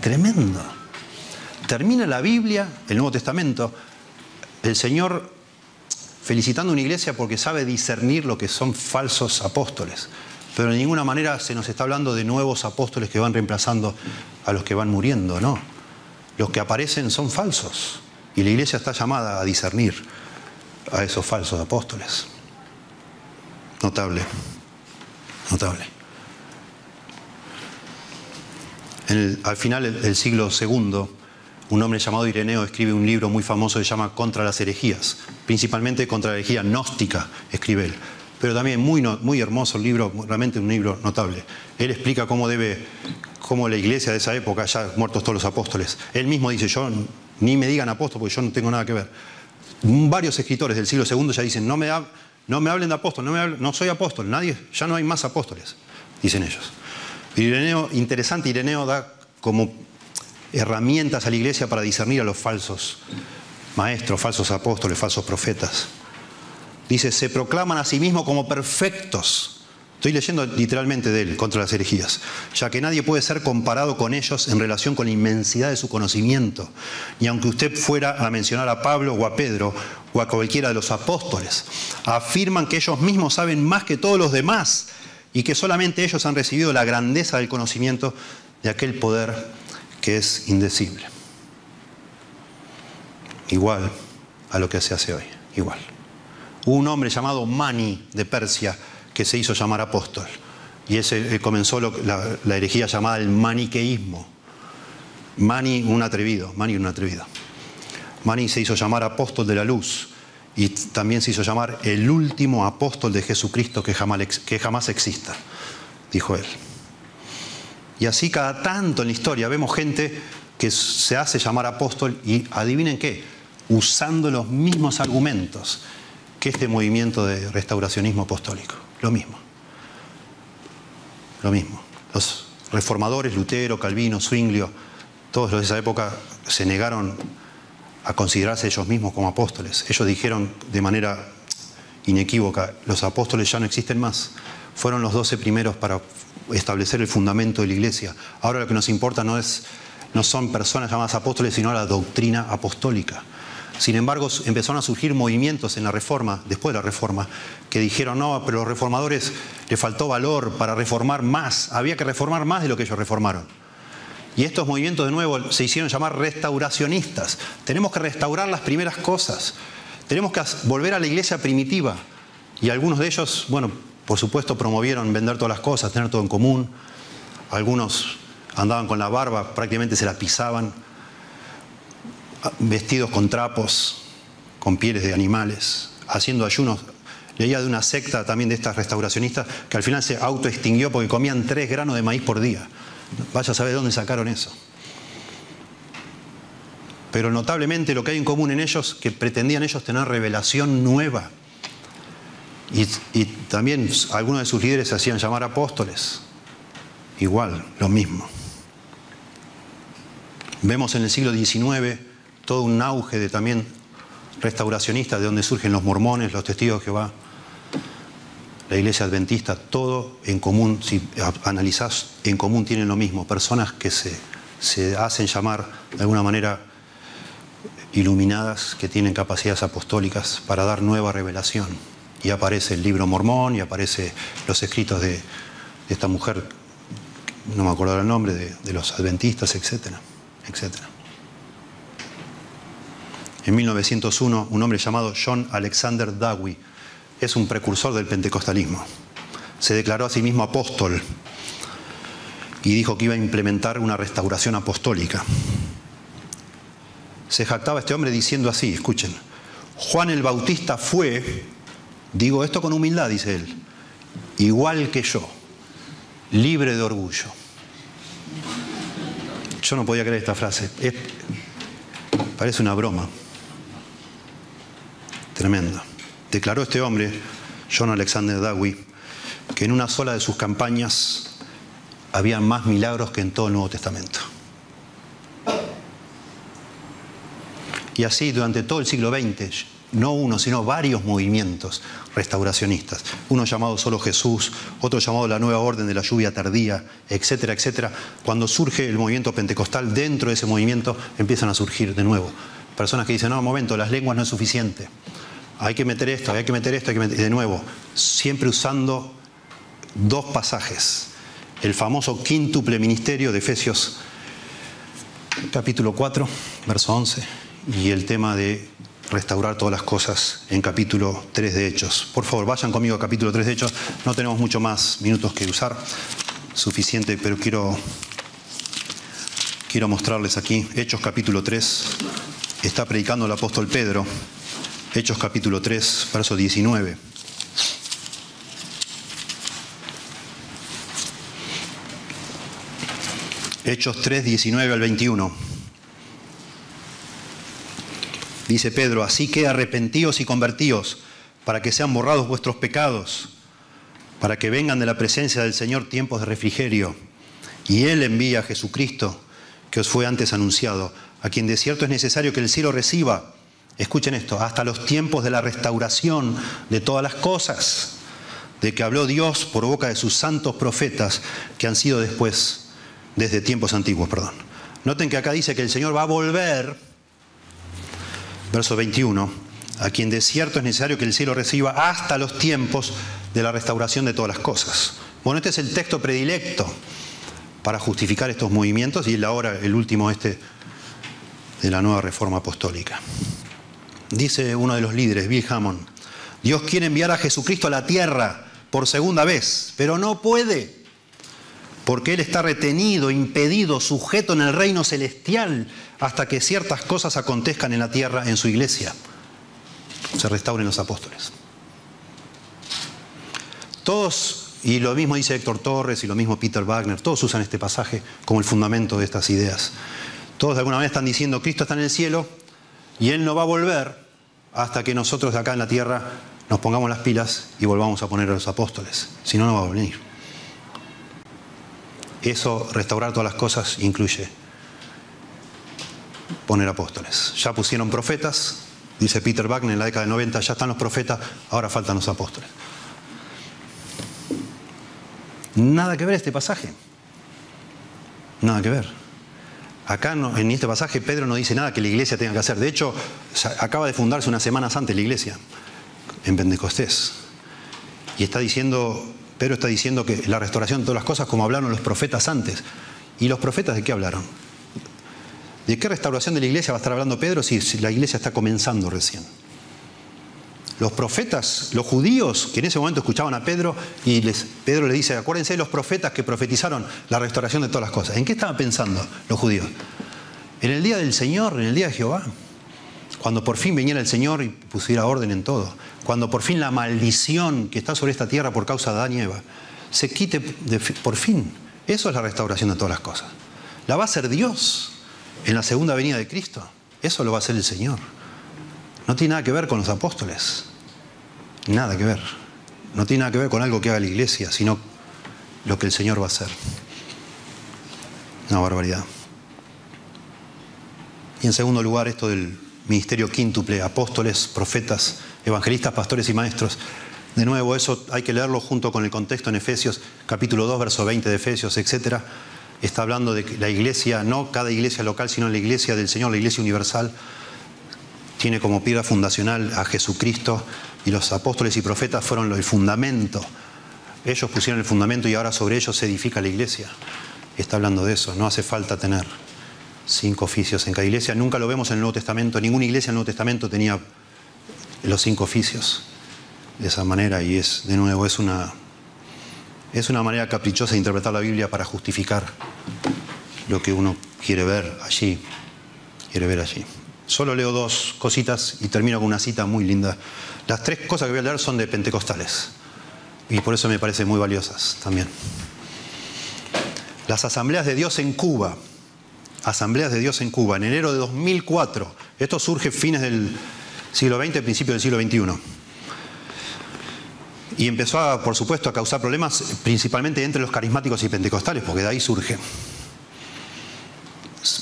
[SPEAKER 1] Tremendo. Termina la Biblia, el Nuevo Testamento, el Señor felicitando a una iglesia porque sabe discernir lo que son falsos apóstoles. Pero de ninguna manera se nos está hablando de nuevos apóstoles que van reemplazando a los que van muriendo, no. Los que aparecen son falsos. Y la iglesia está llamada a discernir a esos falsos apóstoles. Notable, notable. al final del siglo II, un hombre llamado Ireneo escribe un libro muy famoso que se llama Contra las herejías, principalmente contra la herejía gnóstica, escribe él. Pero también muy, muy hermoso el libro, realmente un libro notable. Él explica cómo debe, cómo la iglesia de esa época, ya muertos todos los apóstoles, él mismo dice, yo ni me digan apóstol porque yo no tengo nada que ver. Varios escritores del siglo II ya dicen, no me, no me hablen de apóstol, no, me no soy apóstol, nadie, ya no hay más apóstoles, dicen ellos. Ireneo, interesante, Ireneo da como herramientas a la iglesia para discernir a los falsos maestros, falsos apóstoles, falsos profetas. Dice, se proclaman a sí mismos como perfectos. Estoy leyendo literalmente de él, contra las herejías, ya que nadie puede ser comparado con ellos en relación con la inmensidad de su conocimiento. Y aunque usted fuera a mencionar a Pablo o a Pedro o a cualquiera de los apóstoles, afirman que ellos mismos saben más que todos los demás y que solamente ellos han recibido la grandeza del conocimiento de aquel poder que es indecible. Igual a lo que se hace hoy, igual. Un hombre llamado Mani de Persia que se hizo llamar apóstol. Y ese eh, comenzó la, herejía llamada el maniqueísmo. Mani, un atrevido, Mani, un atrevido. Mani se hizo llamar apóstol de la luz y también se hizo llamar el último apóstol de Jesucristo que jamás exista, dijo él. Y así cada tanto en la historia vemos gente que se hace llamar apóstol y adivinen qué, usando los mismos argumentos que este movimiento de restauracionismo apostólico. Lo mismo. Lo mismo. Los reformadores, Lutero, Calvino, Zwinglio, todos los de esa época se negaron a considerarse ellos mismos como apóstoles. Ellos dijeron de manera inequívoca, los apóstoles ya no existen más. Fueron los doce primeros para establecer el fundamento de la iglesia. Ahora lo que nos importa no, es, no son personas llamadas apóstoles, sino la doctrina apostólica. Sin embargo, empezaron a surgir movimientos en la reforma, después de la reforma, que dijeron, no, pero los reformadores le faltó valor para reformar más, había que reformar más de lo que ellos reformaron. Y estos movimientos de nuevo se hicieron llamar restauracionistas. Tenemos que restaurar las primeras cosas, tenemos que volver a la iglesia primitiva. Y algunos de ellos, bueno, por supuesto promovieron vender todas las cosas, tener todo en común. Algunos andaban con la barba, prácticamente se la pisaban vestidos con trapos, con pieles de animales, haciendo ayunos. Leía de una secta también de estas restauracionistas que al final se autoextinguió porque comían tres granos de maíz por día. Vaya a saber dónde sacaron eso. Pero notablemente lo que hay en común en ellos, que pretendían ellos tener revelación nueva. Y, y también algunos de sus líderes se hacían llamar apóstoles. Igual, lo mismo. Vemos en el siglo XIX todo un auge de también restauracionistas, de donde surgen los mormones, los testigos de Jehová, la iglesia adventista, todo en común, si analizás, en común tienen lo mismo, personas que se, se hacen llamar de alguna manera iluminadas, que tienen capacidades apostólicas para dar nueva revelación. Y aparece el libro mormón y aparece los escritos de, esta mujer, no me acuerdo el nombre, de, de los adventistas, etcétera, etcétera. En 1901, un hombre llamado John Alexander Dowie es un precursor del pentecostalismo. Se declaró a sí mismo apóstol y dijo que iba a implementar una restauración apostólica. Se jactaba este hombre diciendo así, escuchen, Juan el Bautista fue, digo esto con humildad, dice él, igual que yo, libre de orgullo. Yo no podía creer esta frase, parece una broma. Tremendo. Declaró este hombre, John Alexander Dowie, que en una sola de sus campañas había más milagros que en todo el Nuevo Testamento. Y así durante todo el siglo XX, no uno, sino varios movimientos restauracionistas. Uno llamado solo Jesús, otro llamado la nueva orden de la lluvia tardía, etcétera, etcétera. Cuando surge el movimiento pentecostal, dentro de ese movimiento empiezan a surgir de nuevo personas que dicen, no, un momento, las lenguas no es suficiente hay que meter esto, hay que meter esto, hay que meter... de nuevo, siempre usando dos pasajes. El famoso quíntuple ministerio de Efesios capítulo 4, verso 11, y el tema de restaurar todas las cosas en capítulo 3 de Hechos. Por favor, vayan conmigo a capítulo 3 de Hechos. No tenemos mucho más minutos que usar, suficiente, pero quiero, quiero mostrarles aquí. Hechos capítulo 3, está predicando el apóstol Pedro. Hechos capítulo 3, verso 19. Hechos 3, 19 al 21. Dice Pedro, así que arrepentíos y convertíos para que sean borrados vuestros pecados, para que vengan de la presencia del Señor tiempos de refrigerio. Y Él envía a Jesucristo, que os fue antes anunciado, a quien de cierto es necesario que el cielo reciba escuchen esto, hasta los tiempos de la restauración de todas las cosas, de que habló Dios por boca de sus santos profetas, que han sido después, desde tiempos antiguos, perdón. Noten que acá dice que el Señor va a volver, verso 21, a quien de cierto es necesario que el cielo reciba hasta los tiempos de la restauración de todas las cosas. Bueno, este es el texto predilecto para justificar estos movimientos y ahora el último este de la nueva reforma apostólica. Dice uno de los líderes, Bill Hammond, Dios quiere enviar a Jesucristo a la tierra por segunda vez, pero no puede, porque Él está retenido, impedido, sujeto en el reino celestial hasta que ciertas cosas acontezcan en la tierra, en su iglesia se restauren los apóstoles. Todos, y lo mismo dice Héctor Torres y lo mismo Peter Wagner, todos usan este pasaje como el fundamento de estas ideas. Todos de alguna manera están diciendo, Cristo está en el cielo y Él no va a volver hasta que nosotros de acá en la tierra nos pongamos las pilas y volvamos a poner a los apóstoles. Si no, no va a venir. Eso, restaurar todas las cosas, incluye poner apóstoles. Ya pusieron profetas, Dice Peter Wagner en la década del 90, ya están los profetas, ahora faltan los apóstoles. Nada que ver este pasaje. Nada que ver. Acá en este pasaje Pedro no dice nada que la iglesia tenga que hacer. De hecho, acaba de fundarse unas semanas antes la iglesia, en Pentecostés. Y está diciendo, Pedro está diciendo que la restauración de todas las cosas como hablaron los profetas antes. ¿Y los profetas de qué hablaron? ¿De qué restauración de la iglesia va a estar hablando Pedro si la iglesia está comenzando recién? Los profetas, los judíos que en ese momento escuchaban a Pedro y les, Pedro le dice, acuérdense de los profetas que profetizaron la restauración de todas las cosas. ¿En qué estaban pensando los judíos? En el día del Señor, en el día de Jehová. Cuando por fin viniera el Señor y pusiera orden en todo. Cuando por fin la maldición que está sobre esta tierra por causa de Adán y Eva se quite por fin. Eso es la restauración de todas las cosas. La va a hacer Dios en la segunda venida de Cristo. Eso lo va a hacer el Señor. No tiene nada que ver con los apóstoles. Nada que ver. No tiene nada que ver con algo que haga la iglesia, sino lo que el Señor va a hacer. Una barbaridad. Y en segundo lugar, esto del ministerio quíntuple, apóstoles, profetas, evangelistas, pastores y maestros. De nuevo, eso hay que leerlo junto con el contexto en Efesios, capítulo 2, verso 20 de Efesios, etcétera está hablando de que la iglesia, no cada iglesia local, sino la iglesia del Señor, la iglesia universal, tiene como piedra fundacional a Jesucristo y los apóstoles y profetas fueron el fundamento. Ellos pusieron el fundamento y ahora sobre ellos se edifica la iglesia. Está hablando de eso, no hace falta tener cinco oficios en cada iglesia. Nunca lo vemos en el Nuevo Testamento, ninguna iglesia en el Nuevo Testamento tenía los cinco oficios de esa manera y es, de nuevo, es una es una manera caprichosa de interpretar la Biblia para justificar lo que uno quiere ver allí, quiere ver allí. Solo leo dos cositas y termino con una cita muy linda. Las tres cosas que voy a leer son de pentecostales y por eso me parecen muy valiosas también. Las asambleas de Dios en Cuba, asambleas de Dios en Cuba, en enero de 2004. Esto surge fines del siglo XX, principio del siglo XXI y empezó, por supuesto, a causar problemas principalmente entre los carismáticos y pentecostales, porque de ahí surge.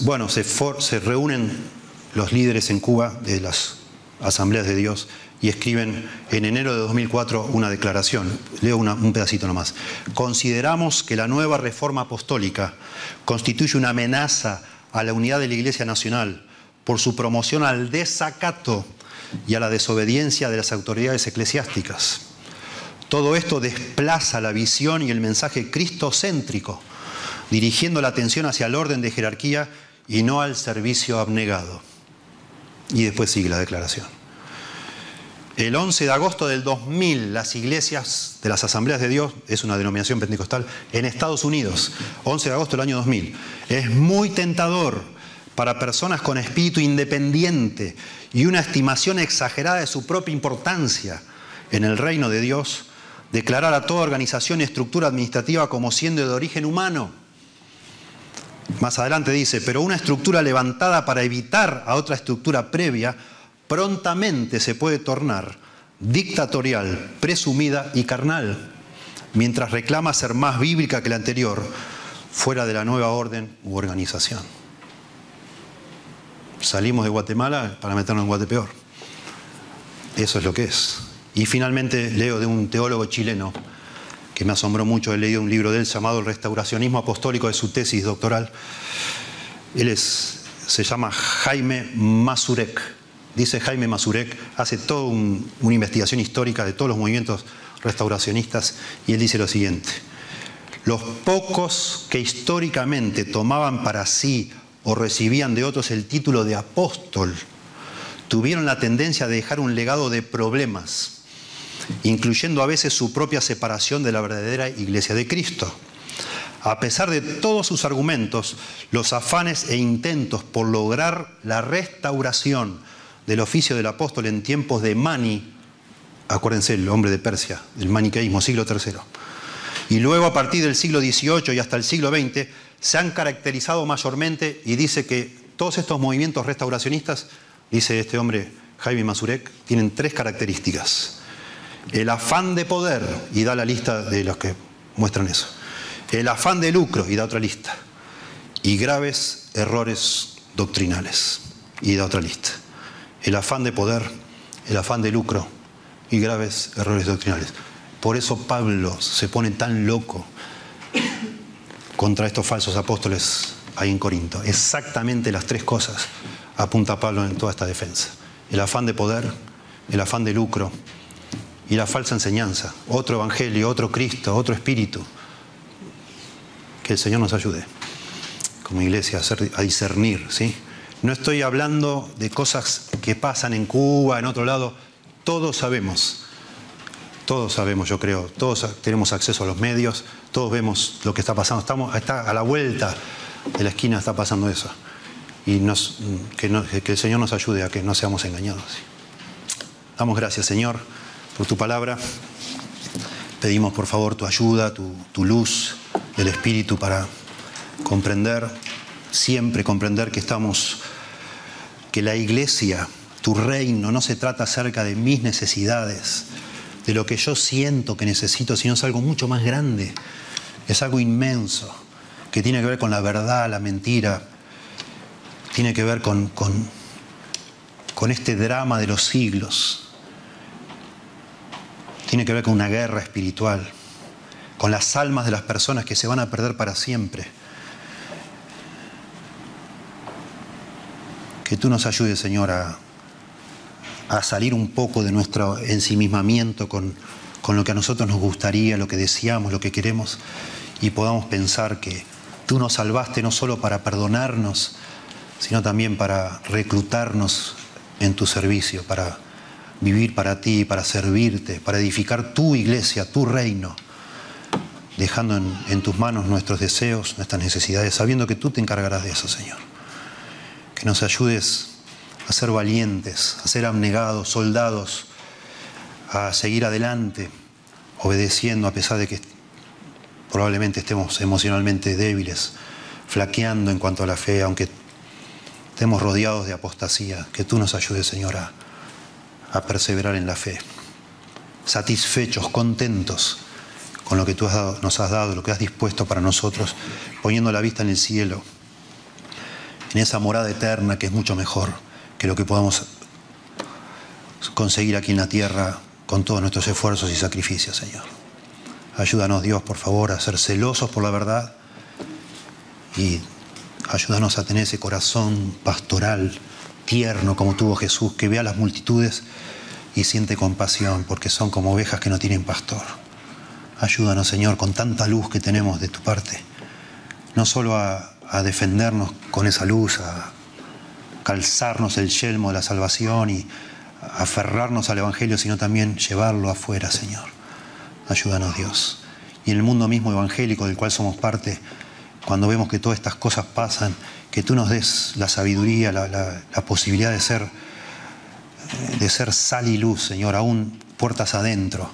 [SPEAKER 1] Bueno, se, se reúnen los líderes en Cuba de las asambleas de Dios y escriben en enero de 2004 una declaración. Leo un pedacito nomás. Consideramos que la nueva reforma apostólica constituye una amenaza a la unidad de la Iglesia Nacional por su promoción al desacato y a la desobediencia de las autoridades eclesiásticas. Todo esto desplaza la visión y el mensaje cristocéntrico, dirigiendo la atención hacia el orden de jerarquía y no al servicio abnegado. Y después sigue la declaración. El 11 de agosto del 2000, las iglesias de las Asambleas de Dios, es una denominación pentecostal, en Estados Unidos, 11 de agosto del año 2000, es muy tentador para personas con espíritu independiente y una estimación exagerada de su propia importancia en el reino de Dios declarar a toda organización y estructura administrativa como siendo de origen humano. Más adelante dice, pero una estructura levantada para evitar a otra estructura previa prontamente se puede tornar dictatorial, presumida y carnal, mientras reclama ser más bíblica que la anterior, fuera de la nueva orden u organización. Salimos de Guatemala para meternos en Guatepeor. Eso es lo que es. Y finalmente leo de un teólogo chileno que me asombró mucho, he leído un libro de él llamado El restauracionismo apostólico de su tesis doctoral. Él es, se llama Jaime Mazurek. Dice Jaime Mazurek, hace toda una investigación histórica de todos los movimientos restauracionistas y él dice lo siguiente. Los pocos que históricamente tomaban para sí o recibían de otros el título de apóstol, tuvieron la tendencia a dejar un legado de problemas incluyendo a veces su propia separación de la verdadera iglesia de Cristo. A pesar de todos sus argumentos, los afanes e intentos por lograr la restauración del oficio del apóstol en tiempos de Mani, acuérdense, el hombre de Persia, el maniqueísmo, siglo III, y luego a partir del siglo XVIII y hasta el siglo XX, se han caracterizado mayormente y dice que todos estos movimientos restauracionistas, dice este hombre Jaime Mazurek, tienen tres características el afán de poder, y da la lista de los que muestran eso, el afán de lucro, y da otra lista, y graves errores doctrinales, y da otra lista. El afán de poder, el afán de lucro y graves errores doctrinales. Por eso Pablo se pone tan loco contra estos falsos apóstoles ahí en Corinto. Exactamente las tres cosas apunta Pablo en toda esta defensa. El afán de poder, el afán de lucro y la falsa enseñanza, otro evangelio, otro Cristo, otro espíritu. Que el Señor nos ayude como iglesia a, discernir, ¿sí? No estoy hablando de cosas que pasan en Cuba, en otro lado. Todos sabemos, todos sabemos, yo creo, todos tenemos acceso a los medios, todos vemos lo que está pasando. Estamos a la vuelta de la esquina está pasando eso. Y que el Señor nos ayude a que no seamos engañados. Damos gracias, Señor por tu palabra. Pedimos por favor tu ayuda, tu, luz del Espíritu para comprender, siempre comprender que estamos, que la iglesia, tu reino, no se trata acerca de mis necesidades, de lo que yo siento que necesito, sino es algo mucho más grande, es algo inmenso, que tiene que ver con la verdad, la mentira, tiene que ver con, con, con este drama de los siglos tiene que ver con una guerra espiritual, con las almas de las personas que se van a perder para siempre. Que tú nos ayudes, Señor, a, salir un poco de nuestro ensimismamiento con, con lo que a nosotros nos gustaría, lo que deseamos, lo que queremos, y podamos pensar que tú nos salvaste no solo para perdonarnos, sino también para reclutarnos en tu servicio, para vivir para ti, para servirte, para edificar tu iglesia, tu reino, dejando en, tus manos nuestros deseos, nuestras necesidades, sabiendo que tú te encargarás de eso, Señor. Que nos ayudes a ser valientes, a ser abnegados, soldados, a seguir adelante, obedeciendo a pesar de que probablemente estemos emocionalmente débiles, flaqueando en cuanto a la fe, aunque estemos rodeados de apostasía. Que tú nos ayudes, Señor, a a perseverar en la fe, satisfechos, contentos con lo que tú nos has dado, lo que has dispuesto para nosotros, poniendo la vista en el cielo, en esa morada eterna que es mucho mejor que lo que podamos conseguir aquí en la tierra con todos nuestros esfuerzos y sacrificios, Señor. Ayúdanos, Dios, por favor, a ser celosos por la verdad y ayúdanos a tener ese corazón pastoral tierno como tuvo Jesús, que ve a las multitudes y siente compasión porque son como ovejas que no tienen pastor. Ayúdanos, Señor, con tanta luz que tenemos de tu parte, no solo a, defendernos con esa luz, a calzarnos el yelmo de la salvación y aferrarnos al Evangelio, sino también llevarlo afuera, Señor. Ayúdanos, Dios. Y en el mundo mismo evangélico del cual somos parte, cuando vemos que todas estas cosas pasan, que tú nos des la sabiduría, la, posibilidad de ser, de ser sal y luz, Señor, aún puertas adentro,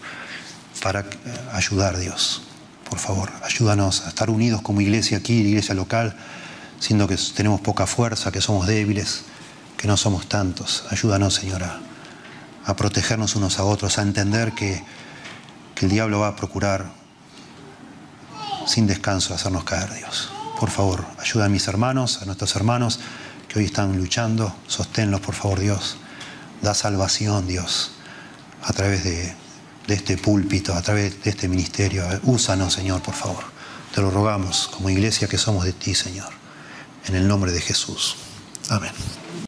[SPEAKER 1] para ayudar, Dios. Por favor, ayúdanos a estar unidos como iglesia aquí, iglesia local, siendo que tenemos poca fuerza, que somos débiles, que no somos tantos. Ayúdanos, Señor, a, a protegernos unos a otros, a entender que, que el diablo va a procurar sin descanso hacernos caer, Dios. Por favor, ayuda a mis hermanos, a nuestros hermanos que hoy están luchando, sosténlos, por favor, Dios. Da salvación, Dios, a través de, de este púlpito, a través de este ministerio. Úsanos, Señor, por favor. Te lo rogamos como iglesia que somos de ti, Señor. En el nombre de Jesús. Amén.